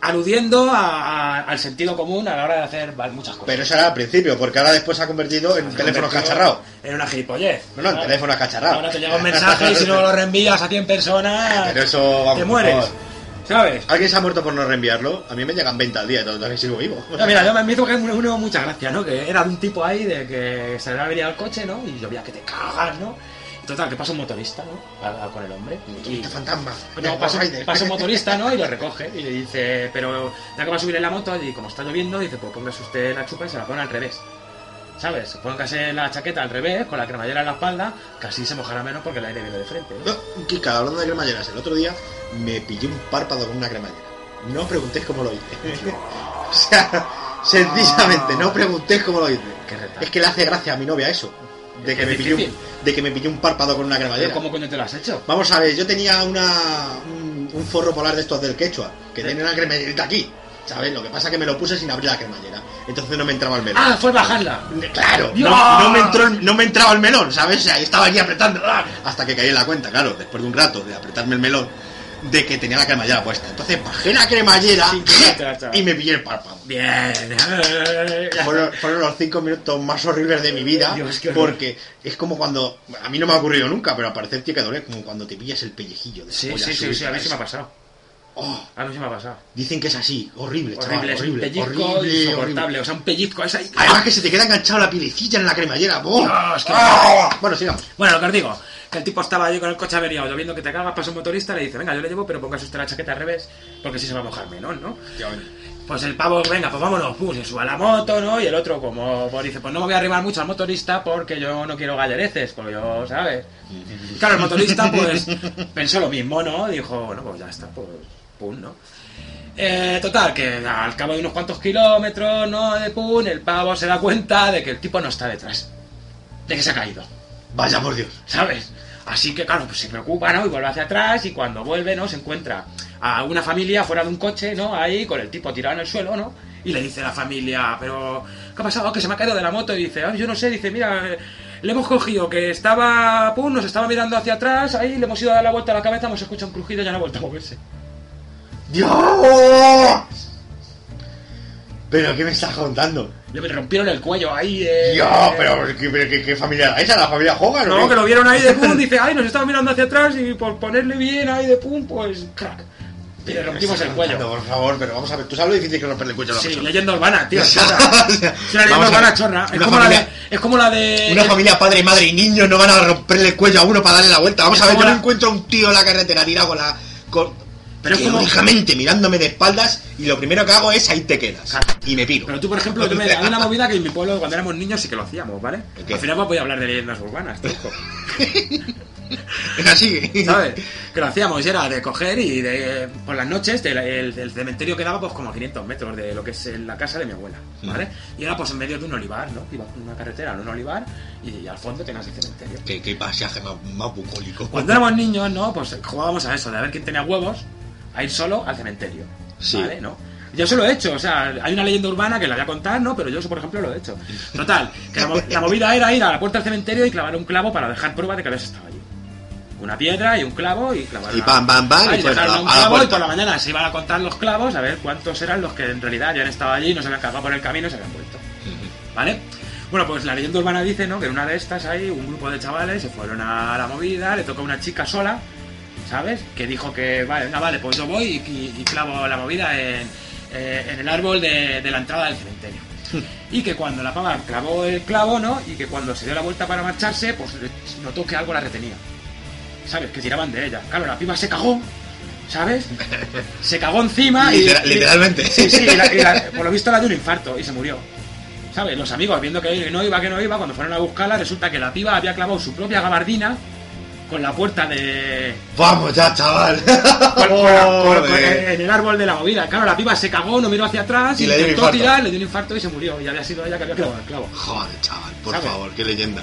aludiendo a- a- al sentido común a la hora de hacer muchas cosas. Pero eso era al principio, porque ahora después se ha convertido en teléfono cacharrado. En una gilipollez. No, no, en ¿sabes? teléfono cacharrado. Ahora te llega un mensaje y si no lo reenvías a 100 personas, Pero eso, vamos, te mueres. ¿Sabes? ¿Alguien se ha muerto por no reenviarlo? A mí me llegan 20 al día y todavía sigo vivo. No, mira, yo me hizo que uno, uno mucha gracia, ¿no? Que era de un tipo ahí de que se le había venido al coche, ¿no? Y yo veía que te cagas, ¿no? Total, que pasa un motorista, ¿no? A- a- con el hombre. Y, fantasma. no, pasa, pasa un motorista, ¿no? Y lo recoge. Y le dice, pero ya que va a subir en la moto y como está lloviendo, dice, pues póngase usted la chupa y se la pone al revés. ¿Sabes? Póngase la chaqueta al revés, con la cremallera en la espalda, que así se mojará menos porque el aire viene de frente. ¿no? No, Kika, hablando de cremalleras, el otro día me pillé un párpado con una cremallera. No preguntéis cómo lo hice. o sea, sencillamente, no preguntéis cómo lo hice. Es que le hace gracia a mi novia eso. De que, me pillé un, de que me pillé un párpado con una cremallera. ¿Cómo coño te lo has hecho? Vamos a ver, yo tenía una, un, un forro polar de estos del quechua, que tiene una cremallerita aquí. ¿Sabes? Lo que pasa es que me lo puse sin abrir la cremallera. Entonces no me entraba el melón. Ah, fue bajarla. Claro, ¡Dios! no, no me entró, el- no me entraba el melón, ¿sabes? O sea, estaba aquí apretando ¡ah! hasta que caí en la cuenta, claro, después de un rato de apretarme el melón, de que tenía la cremallera puesta. Entonces bajé la cremallera Sin y me pillé el párpado. Bien. Fueron, fueron los cinco minutos más horribles de mi vida, Dios, qué horror. porque es como cuando, a mí no me ha ocurrido nunca, pero al parecer tiene que doler, como cuando te pillas el pellejillo de la Sí, polla sí, sí, sí, a mí sí me ha pasado. Oh, A mí sí me ha pasado. dicen que es así, horrible, chaval, Horrible, es un horrible, pellizco horrible, insoportable. O sea, un pellizco es ahí. Además que se te queda enganchado la pielecilla en la cremallera. ¡Oh! Dios, qué ¡Ah! Bueno, sigamos. Bueno, lo que os digo, que el tipo estaba allí con el coche averiado, lloviendo que te cagas, pasa un motorista, le dice, venga, yo le llevo, pero póngase usted la chaqueta al revés, porque si se va a mojar menos, ¿no? Pues el pavo, venga, pues vámonos, pum, se sube a la moto, ¿no? Y el otro, como, pues dice, pues no me voy a arribar mucho al motorista porque yo no quiero gallereces, porque yo, ¿sabes? Claro, el motorista, pues, pensó lo mismo, ¿no? Dijo, bueno, pues ya está, pues, pum, ¿no? Eh, total, que al cabo de unos cuantos kilómetros, ¿no? De pum, el pavo se da cuenta de que el tipo no está detrás, de que se ha caído. Vaya por Dios. ¿sabes? Así que, claro, pues se preocupa, ¿no? Y vuelve hacia atrás y cuando vuelve, ¿no? Se encuentra a una familia fuera de un coche, ¿no? Ahí con el tipo tirado en el suelo, ¿no? Y le dice a la familia, pero, ¿qué ha pasado? Que se me ha caído de la moto. Y dice, "Ah, yo no sé, dice, mira, le hemos cogido que estaba, pum, nos estaba mirando hacia atrás, ahí le hemos ido a dar la vuelta a la cabeza, hemos escuchado un crujido y ya no ha vuelto a moverse. ¡Dios! ¿Pero qué me estás contando? Le rompieron el cuello ahí, eh. Dios, pero ¿qué, pero qué- qué familia era esa? ¿La familia Hogan? No, qué? que lo vieron ahí de pum, dice, ay, nos estaba mirando hacia atrás y por ponerle bien ahí de pum, pues, crack. Y le rompimos el cuello. No, por favor, pero vamos a ver, ¿tú sabes lo difícil que es romperle el cuello a una Sí, persona? leyenda urbana, tío. Es una leyenda urbana chorra. Es como, la de, es como la de. Una familia, padre, madre y niños no van a romperle el cuello a uno para darle la vuelta. Vamos Es a ver, yo la- encuentro a un tío en la carretera tirado con la... Con... Pero es como- mirándome de espaldas y lo primero que hago es ahí te quedas. Claro. Y me piro. Pero tú, por ejemplo, yo me, hay una movida que en mi pueblo cuando éramos niños sí que lo hacíamos, ¿vale? Al final pues voy a hablar de leyendas urbanas. Es así. ¿Sabes? Que lo hacíamos, era de coger y de por las noches del, el, el cementerio quedaba pues como a 500 metros de lo que es la casa de mi abuela, ¿vale? Y era pues en medio de un olivar, ¿no? Iba por una carretera en un olivar y, al fondo tenías el cementerio. Qué, qué pasaje más, más bucólico. Cuando éramos niños, ¿no? Pues jugábamos a eso, de a ver quién tenía huevos a ir solo al cementerio. Sí. ¿Vale? ¿No? Yo eso lo he hecho, o sea, hay una leyenda urbana que la voy a contar, ¿no? Pero yo eso, por ejemplo, lo he hecho. Total, que la, mo- la movida era ir a la puerta del cementerio y clavar un clavo para dejar prueba de que habías estado allí. Una piedra y un clavo y clavar. Y pam, pam, pam, y y dejaron a un la clavo y puerta. por la mañana se iban a contar los clavos a ver cuántos eran los que en realidad ya han estado allí y no se habían cargado por el camino y se habían vuelto. ¿Vale? Bueno, pues la leyenda urbana dice, ¿no? Que en una de estas ahí, un grupo de chavales se fueron a la movida, le tocó a una chica sola, ¿sabes? Que dijo que, vale, venga, vale, pues yo voy y, y- y clavo la movida en, eh, en el árbol de, de la entrada del cementerio. Y que cuando la pava clavó el clavo, ¿no? Y que cuando se dio la vuelta para marcharse, pues notó que algo la retenía. ¿Sabes? Que tiraban de ella. Claro, la piba se cagó, ¿sabes? Se cagó encima y... Litera- literalmente. Sí, sí, y la- y la- por lo visto la dio un infarto y se murió. ¿Sabes? Los amigos viendo que no iba, que no iba, cuando fueron a buscarla, resulta que la piba había clavado su propia gabardina con la puerta de... Vamos ya, chaval. con- con la- con- con- Joder. en el árbol de la movida. Claro, la piba se cagó, no miró hacia atrás, Y le dio intentó tirar, le dio un infarto y se murió. Y había sido ella que había clavado el clavo. Joder, chaval, por favor, qué leyenda.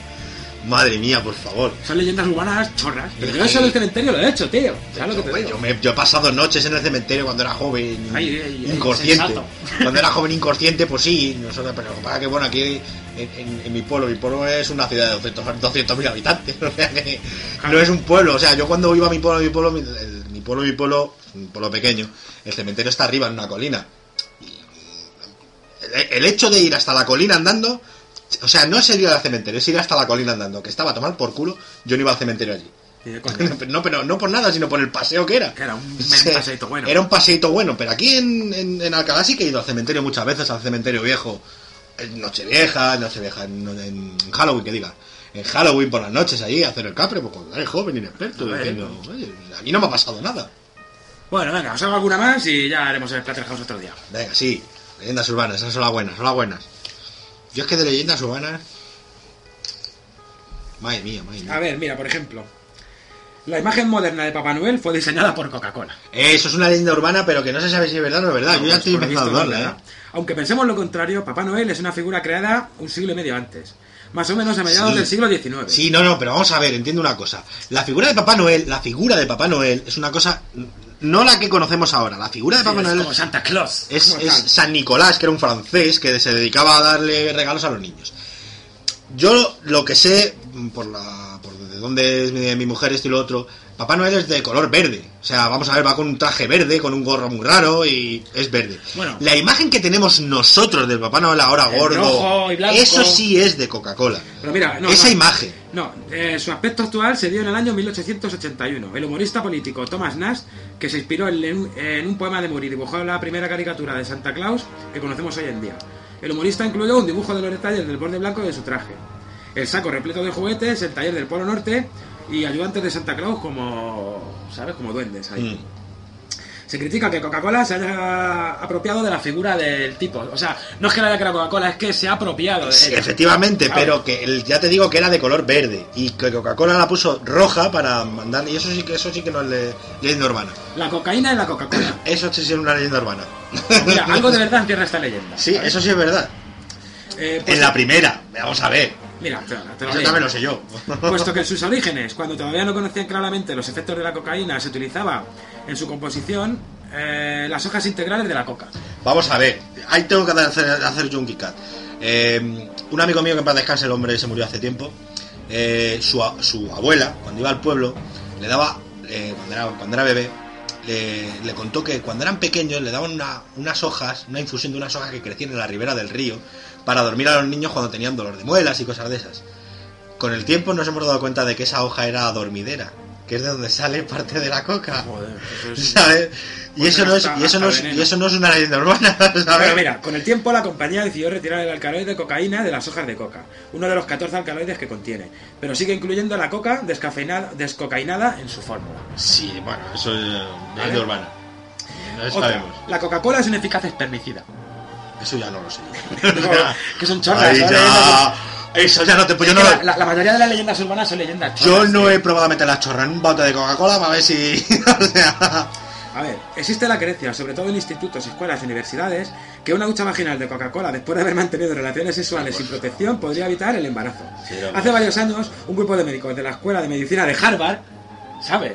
Madre mía, por favor. Son leyendas urbanas chorras. Pero yo eso del cementerio lo he hecho, tío. ¿Sabes lo que te digo? yo, me- yo he pasado noches en el cementerio cuando era joven, Ay, ay, ay, inconsciente. sensato. Cuando era joven inconsciente, pues sí, nosotros, pero lo que bueno, aquí en, en- en mi pueblo, mi pueblo es una ciudad de 200 200.000 habitantes, o sea que no es un pueblo, o sea, yo cuando iba a mi pueblo, mi pueblo, mi, el- mi pueblo, mi pueblo, un pueblo pequeño, el cementerio está arriba en una colina. El, el hecho de ir hasta la colina andando, o sea, no es ir al cementerio, es ir hasta la colina andando, que estaba a tomar por culo, yo no iba al cementerio allí. No, pero no por nada, sino por el paseo que era. Que era un Sí, paseíto bueno. Era un paseíto bueno, pero aquí en, en, en Alcalá sí que he ido al cementerio muchas veces, al cementerio viejo. En Nochevieja, en Nochevieja, en, en Halloween, que diga. En Halloween por las noches ahí a hacer el capre, pues cuando eres joven, inexperto. Joder. diciendo, "Oye, a mí no me ha pasado nada. Bueno, venga, os hago alguna más y ya haremos el Splatterhouse otro día. Venga, sí, leyendas urbanas, esas son las buenas, son las buenas. Yo es que de leyendas urbanas. Madre mía, madre mía. A ver, mira, por ejemplo. La imagen moderna de Papá Noel fue diseñada por Coca-Cola. Eso es una leyenda urbana, pero que no se sabe si es verdad o no es verdad. No, Yo ya pues, estoy empezando a dudarla, ¿eh? verdad. Aunque pensemos lo contrario, Papá Noel es una figura creada un siglo y medio antes. Más o menos a mediados Sí. del siglo XIX. Sí, no, no, pero vamos a ver, entiendo una cosa. La figura de Papá Noel, la figura de Papá Noel es una cosa, no la que conocemos ahora. La figura de Sí, Papá es Noel como Santa Claus. es, como es. San Nicolás, que era un francés que se dedicaba a darle regalos a los niños. Yo lo que sé, por la por de dónde es mi, mi mujer, esto y lo otro, Papá Noel es de color verde. O sea, vamos a ver, va con un traje verde, con un gorro muy raro y es verde. Bueno. la imagen que tenemos nosotros del Papá Noel ahora gordo, eso sí es de Coca-Cola. Pero mira, no, Esa no. imagen. No, eh, su aspecto actual se dio en el año 1881. El humorista político Thomas Nash, que se inspiró en, un- en un poema de Muri, dibujó la primera caricatura de Santa Claus que conocemos hoy en día. El humorista incluyó un dibujo de los detalles del borde blanco de su traje, el saco repleto de juguetes, el taller del Polo Norte y ayudantes de Santa Claus como, ¿sabes? Como duendes ahí. Mm. Se critica que Coca-Cola se haya apropiado de la figura del tipo. O sea, no es que la haya creado Coca-Cola, es que se ha apropiado de Sí, ella. efectivamente, pero que el- ya te digo que era de color verde y que Coca-Cola la puso roja para mandar y eso sí que eso sí que no es le- leyenda urbana. La cocaína es la Coca-Cola. Eso sí es una leyenda urbana. Mira, algo de verdad entierra esta leyenda. Sí, ¿sabes? eso sí es verdad. Eh, pues- En la primera, vamos a ver. Mira, te, te lo lo sé yo. Puesto que en sus orígenes, cuando todavía no conocían claramente los efectos de la cocaína, se utilizaba en su composición eh, las hojas integrales de la coca. Vamos a ver, ahí tengo que hacer, hacer yo un kick Eh, un amigo mío que paz descanse, el hombre se murió hace tiempo, eh, su, abuela, cuando iba al pueblo, le daba, eh, cuando, era, cuando era bebé, le, le contó que cuando eran pequeños le daban una- unas hojas, una infusión de unas hojas que crecían en la ribera del río, para dormir a los niños cuando tenían dolor de muelas y cosas de esas. Con el tiempo nos hemos dado cuenta de que esa hoja era dormidera, que es de donde sale parte de la coca. ¿Sabes? Y Pues eso, no es, hasta- y, eso no es, y eso no es una leyenda urbana, ¿sabes? Bueno, mira, con el tiempo la compañía decidió retirar el alcaloide de cocaína de las hojas de coca, uno de los 14 alcaloides que contiene, pero sigue incluyendo la coca descafeinada, descocainada en su fórmula. Sí, bueno, eso es ¿Vale? leyenda urbana. No Otra, la Coca-Cola es un eficaz espermicida. Eso ya no lo sé. que son chorras. Son ya. Eso ya no te pues yo no, la, la- la mayoría de las leyendas urbanas son leyendas yo chorras, no tío. he probado a meter la chorra en un bote de Coca-Cola para ver si. o sea, A ver, existe la creencia, sobre todo en institutos, escuelas y universidades, que una ducha vaginal de Coca-Cola después de haber mantenido relaciones sexuales sin protección podría evitar el embarazo. Hace varios años, un grupo de médicos de la Escuela de Medicina de Harvard, ¿sabes?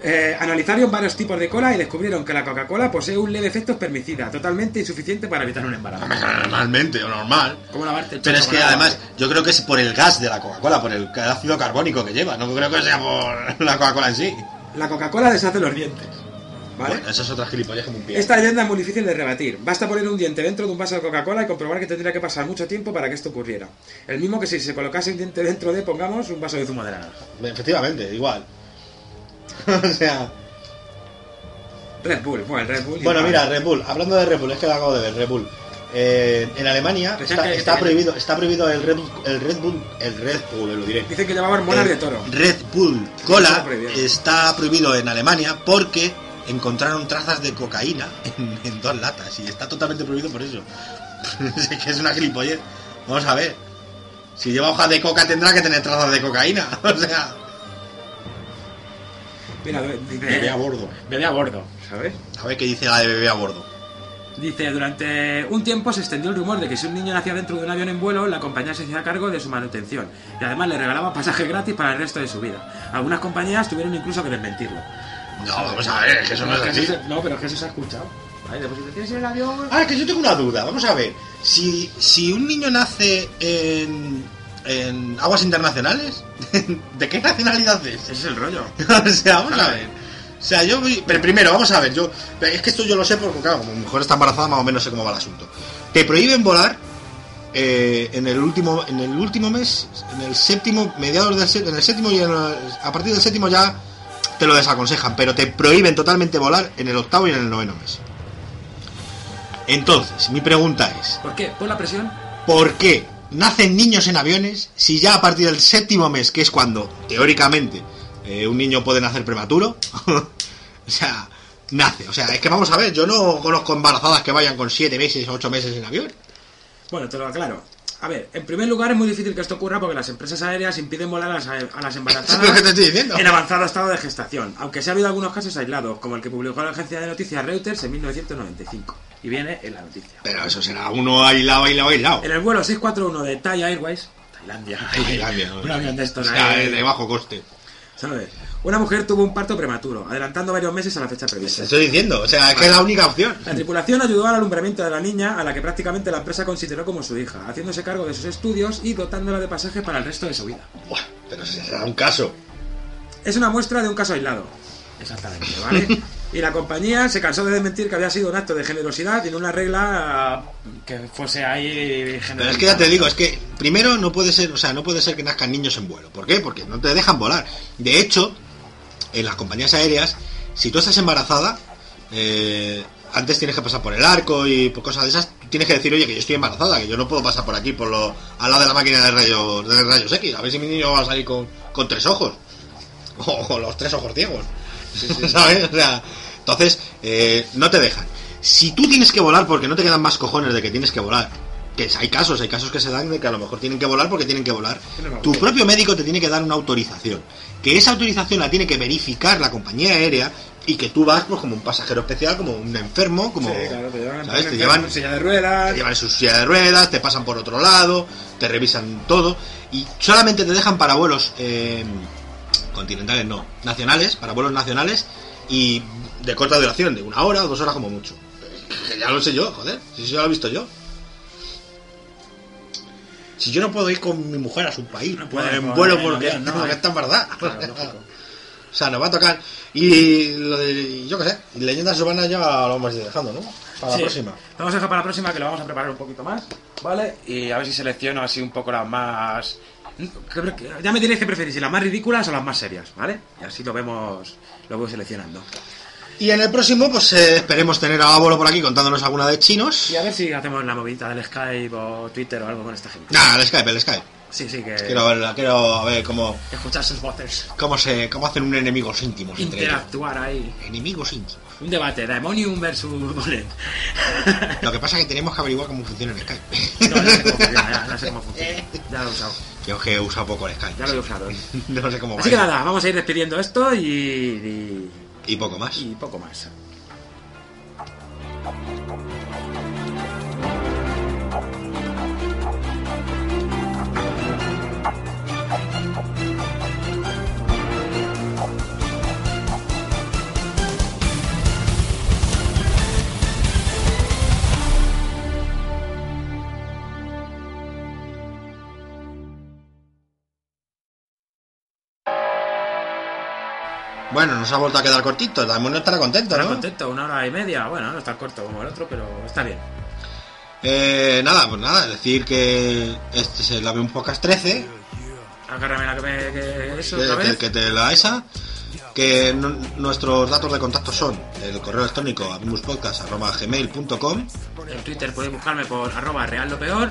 Eh, analizaron varios tipos de cola y descubrieron que la Coca-Cola posee un leve efecto espermicida, totalmente insuficiente para evitar un embarazo. normalmente o normal. ¿Cómo lavarte el Pero es que además, yo creo que es por el gas de la Coca-Cola, por el ácido carbónico que lleva. No creo que sea por la Coca-Cola en sí. La Coca-Cola deshace los dientes. ¿Vale? Bueno, eso es otra gilipollas que me pilla. Esta leyenda es muy difícil de rebatir. Basta poner un diente dentro de un vaso de Coca-Cola y comprobar que tendría que pasar mucho tiempo para que esto ocurriera. El mismo que si se colocase un diente dentro de, pongamos, un vaso de zumo de naranja. Efectivamente, igual. o sea. Red Bull, bueno, Red Bull. Bueno, mira, Red Bull, hablando de Red Bull, es que lo acabo de ver, Red Bull. eh, en Alemania está, prohibido está prohibido el Red, Bull- el Red Bull el Red Bull lo diré Dicen que llevaba hormonas El de toro. Red Bull Cola está prohibido en Alemania porque encontraron trazas de cocaína en, en dos latas y está totalmente prohibido por eso. es que es una gilipollez. Vamos a ver. Si lleva hojas de coca tendrá que tener trazas de cocaína. O sea, Mira, bebé a bordo. bebé a bordo, ¿sabes? A ver qué dice la de bebé a bordo. Dice, durante un tiempo se extendió el rumor de que si un niño nacía dentro de un avión en vuelo, la compañía se hacía cargo de su manutención y además le regalaba pasaje gratis para el resto de su vida. Algunas compañías tuvieron incluso que desmentirlo. No, vamos a ver, es que eso no es que así. se- no, pero es que eso se ha escuchado. El avión... Ah, es que yo tengo una duda. Vamos a ver. Si, si un niño nace en, en aguas internacionales, ¿de qué nacionalidad es? Ese es el rollo. o sea, vamos a ver. O sea, yo voy- Pero primero, vamos a ver. yo Es que esto yo lo sé porque, claro, como mi mujer está embarazada, más o menos sé cómo va el asunto. Te prohíben volar eh, en el último en el último mes, en el séptimo, mediados del sé- en el séptimo y en el- a partir del séptimo ya te lo desaconsejan, pero te prohíben totalmente volar en el octavo y en el noveno mes. Entonces, mi pregunta es, ¿Por qué? ¿Por la presión? ¿por qué nacen niños en aviones si ya a partir del séptimo mes, que es cuando teóricamente eh, un niño puede nacer prematuro, o sea, nace? O sea, es que vamos a ver, yo no conozco embarazadas que vayan con siete meses o ocho meses en avión. Bueno, te lo aclaro. A ver, en primer lugar es muy difícil que esto ocurra porque las empresas aéreas impiden volar a las, a las embarazadas Es lo que te estoy diciendo. en avanzado estado de gestación, aunque sí ha habido algunos casos aislados, como el que publicó la agencia de noticias Reuters en 1995. Y viene en la noticia. Pero eso será uno aislado, aislado, aislado. En el vuelo 641 de Thai Airways, Tailandia, Tailandia, un avión de estos o sea, ahí, de bajo coste. ¿sabes? Una mujer tuvo un parto prematuro, adelantando varios meses a la fecha prevista. Estoy diciendo, o sea, que es la única opción. La tripulación ayudó al alumbramiento de la niña, a la que prácticamente la empresa consideró como su hija, haciéndose cargo de sus estudios y dotándola de pasajes para el resto de su vida. Buah, pero si será un caso. Es una muestra de un caso aislado. Exactamente, ¿vale? y la compañía se cansó de desmentir que había sido un acto de generosidad y no una regla que fuese ahí Pero es que ya te digo, es que primero no puede ser, o sea, no puede ser que nazcan niños en vuelo. ¿Por qué? Porque no te dejan volar. De hecho, en las compañías aéreas, si tú estás embarazada, eh, antes tienes que pasar por el arco y por cosas de esas, tienes que decir, oye, que yo estoy embarazada, que yo no puedo pasar por aquí, por lo, al lado de la máquina de rayos, de rayos X, a ver si mi niño va a salir con, con tres ojos. O, los tres ojos ciegos. ¿Sabes? O sea, entonces, eh, no te dejan. Si tú tienes que volar porque no te quedan más cojones de que tienes que volar, que hay casos, hay casos que se dan de que a lo mejor tienen que volar porque tienen que volar, tu propio médico te tiene que dar una autorización. Que esa autorización la tiene que verificar la compañía aérea y que tú vas pues como un pasajero especial, como un enfermo, como... Sí, claro, te llevan, ¿sabes? Te en llevan silla de ruedas. te llevan en su silla de ruedas, te pasan por otro lado, te revisan todo y solamente te dejan para vuelos eh, continentales, no, nacionales, para vuelos nacionales y de corta duración, de una hora o dos horas como mucho. Que ya lo sé yo, joder, si eso ya lo he visto yo. Si yo no puedo ir con mi mujer a su país, No puedes, en por- vuelo en porque, no, está en verdad. Claro. O sea, nos va a tocar. Y lo de, yo qué sé, leyendas urbanas ya lo vamos a ir dejando, ¿no? Para Sí. la próxima. Vamos a dejar para la próxima, que lo vamos a preparar un poquito más, ¿vale? Y a ver si selecciono así un poco las más... Ya me diréis que preferís, si las más ridículas o las más serias, ¿vale? Y así lo vemos, lo voy seleccionando. Y en el próximo, pues eh, esperemos tener a Bolo por aquí contándonos alguna de chinos. Y a ver si hacemos la movida del Skype o Twitter o algo con esta gente. Nah, el Skype, el Skype. Sí, sí, que... Quiero ver, quiero ver cómo, Escuchar sus voces. cómo se cómo hacen un enemigos íntimos entre ellos. Interactuar ahí. Enemigos íntimos. Un debate, Daemonium versus Bonet. Lo que pasa es que tenemos que averiguar cómo funciona el Skype. No, sé cómo funciona, ya, ya sé cómo funciona. Ya lo he usado, Yo que he usado poco el Skype. ya lo he usado. No sé cómo va. Así que nada, vamos a ir despidiendo esto y... y... Y poco más. y poco más. Bueno, nos ha vuelto a quedar cortito. También no estará contento, Estará ¿no? contento, una hora y media. Bueno, no está corto como el otro, pero está bien. Eh, nada, pues nada, decir que este es el Avión Podcast 13. Agárrame la que me. Que eso, que, otra que- vez. que te la esa. que no- nuestros datos de contacto son el correo electrónico abimuspodcast.gmail.com En Twitter podéis buscarme por arroba real lo peor,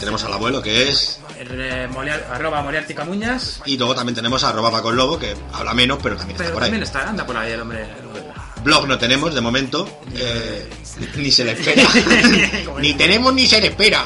Tenemos al abuelo que es... eh, Moliar- arroba moriarticamuñas, Y luego también tenemos a arroba Paco Lobo, que habla menos, pero también está por ahí. también está, anda por ahí el hombre. el hombre. Blog no tenemos de momento, eh, ni se le espera. ni tenemos ni se le espera.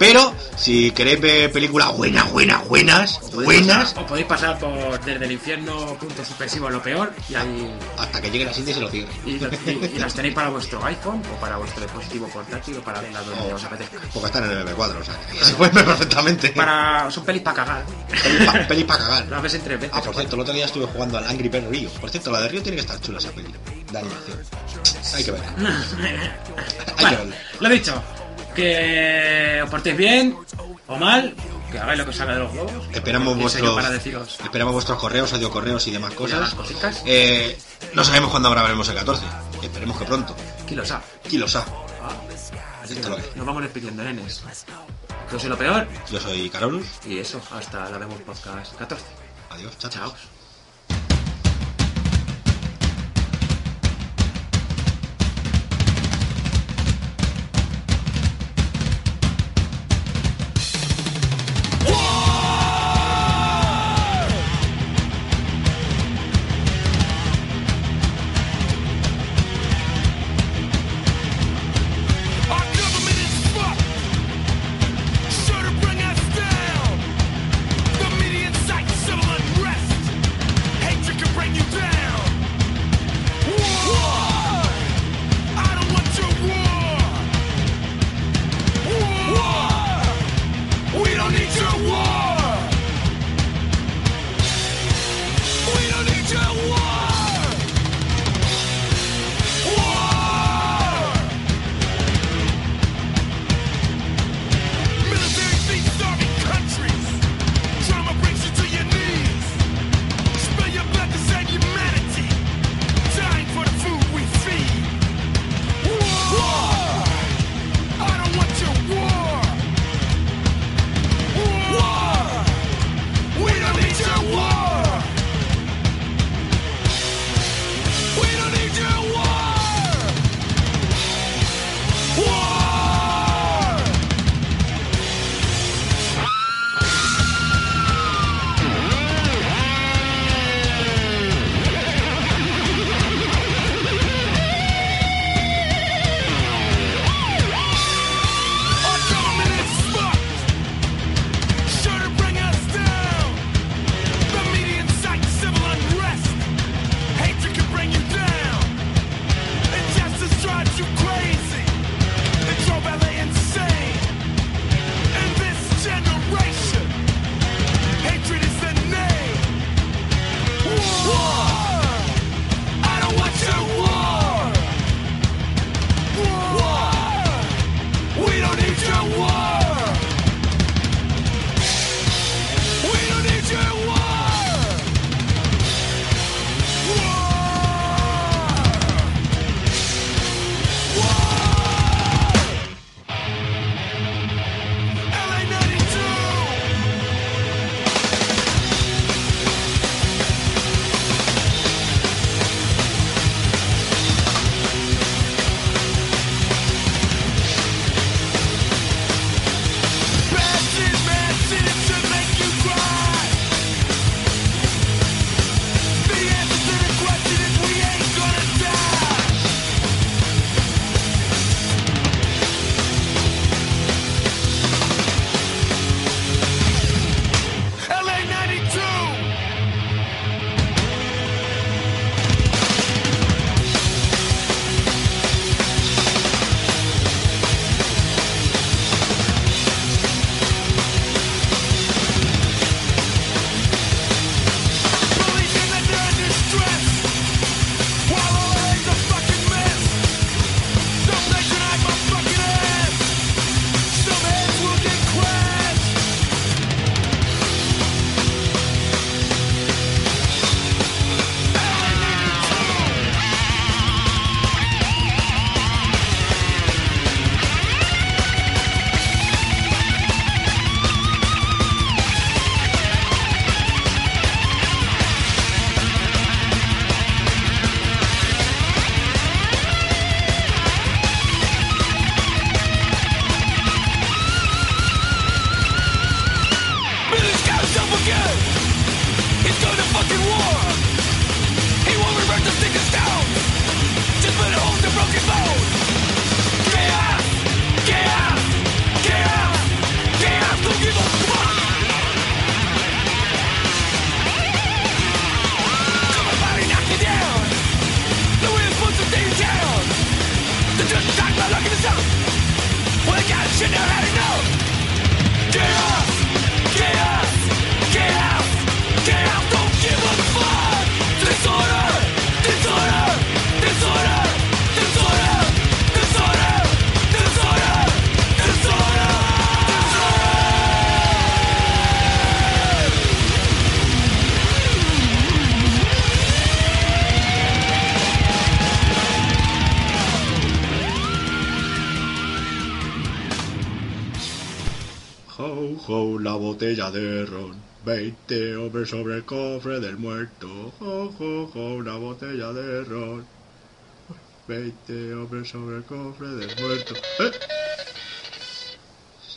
Pero si queréis ver películas buenas, buenas, buenas, buenas, pasar- o podéis pasar por desde el infierno punto supresivo lo peor y ahí hasta que llegue la cinta y se lo cierre. y, lo- y- y las tenéis para vuestro iPhone o para vuestro dispositivo portátil o para verlas donde os apetezca. Porque están en el MP4, o sea, que se pueden ver perfectamente. Para, son pelis para cagar. Peli pa- peli pa' cagar. Las ves en tres veces. Ah, por cierto, el otro día estuve jugando al Angry Bird Rio. Por cierto, la de Río tiene que estar chula esa peli. De animación. Hay que verla. Hay que Bueno, verla. lo dicho, que os portéis bien o mal, que hagáis lo que os salga de los huevos. Esperamos ¿Quién soy yo vuestros, para deciros esperamos vuestros correos, audio correos y demás y demás cosas. cositas. Eh, no sabemos cuándo grabaremos el 14. Esperemos que pronto. ¿Quién lo sabe? ¿Quién lo sabe? Así Esto que lo que- nos vamos despidiendo, nenes. Yo soy lo peor Yo soy Carolus. y eso, hasta la vemos podcast 14. Adiós, chao. Chao.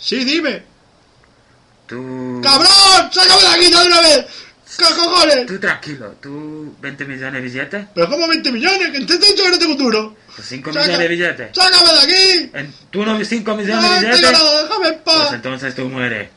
Sí, dime. Tú. ¡Cabrón! ¡Sácame de aquí de una vez! ¿Qué cojones? Tú tranquilo, tú 20 millones de billetes. ¿Pero cómo 20 millones? Que te he dicho que no tengo duro. Pues 5 Saca- millones de billetes. ¡Sácame de aquí! ¿Tú no 5 millones ¡No de billetes? nada! ¡Déjame en Pues paz! entonces tú mueres.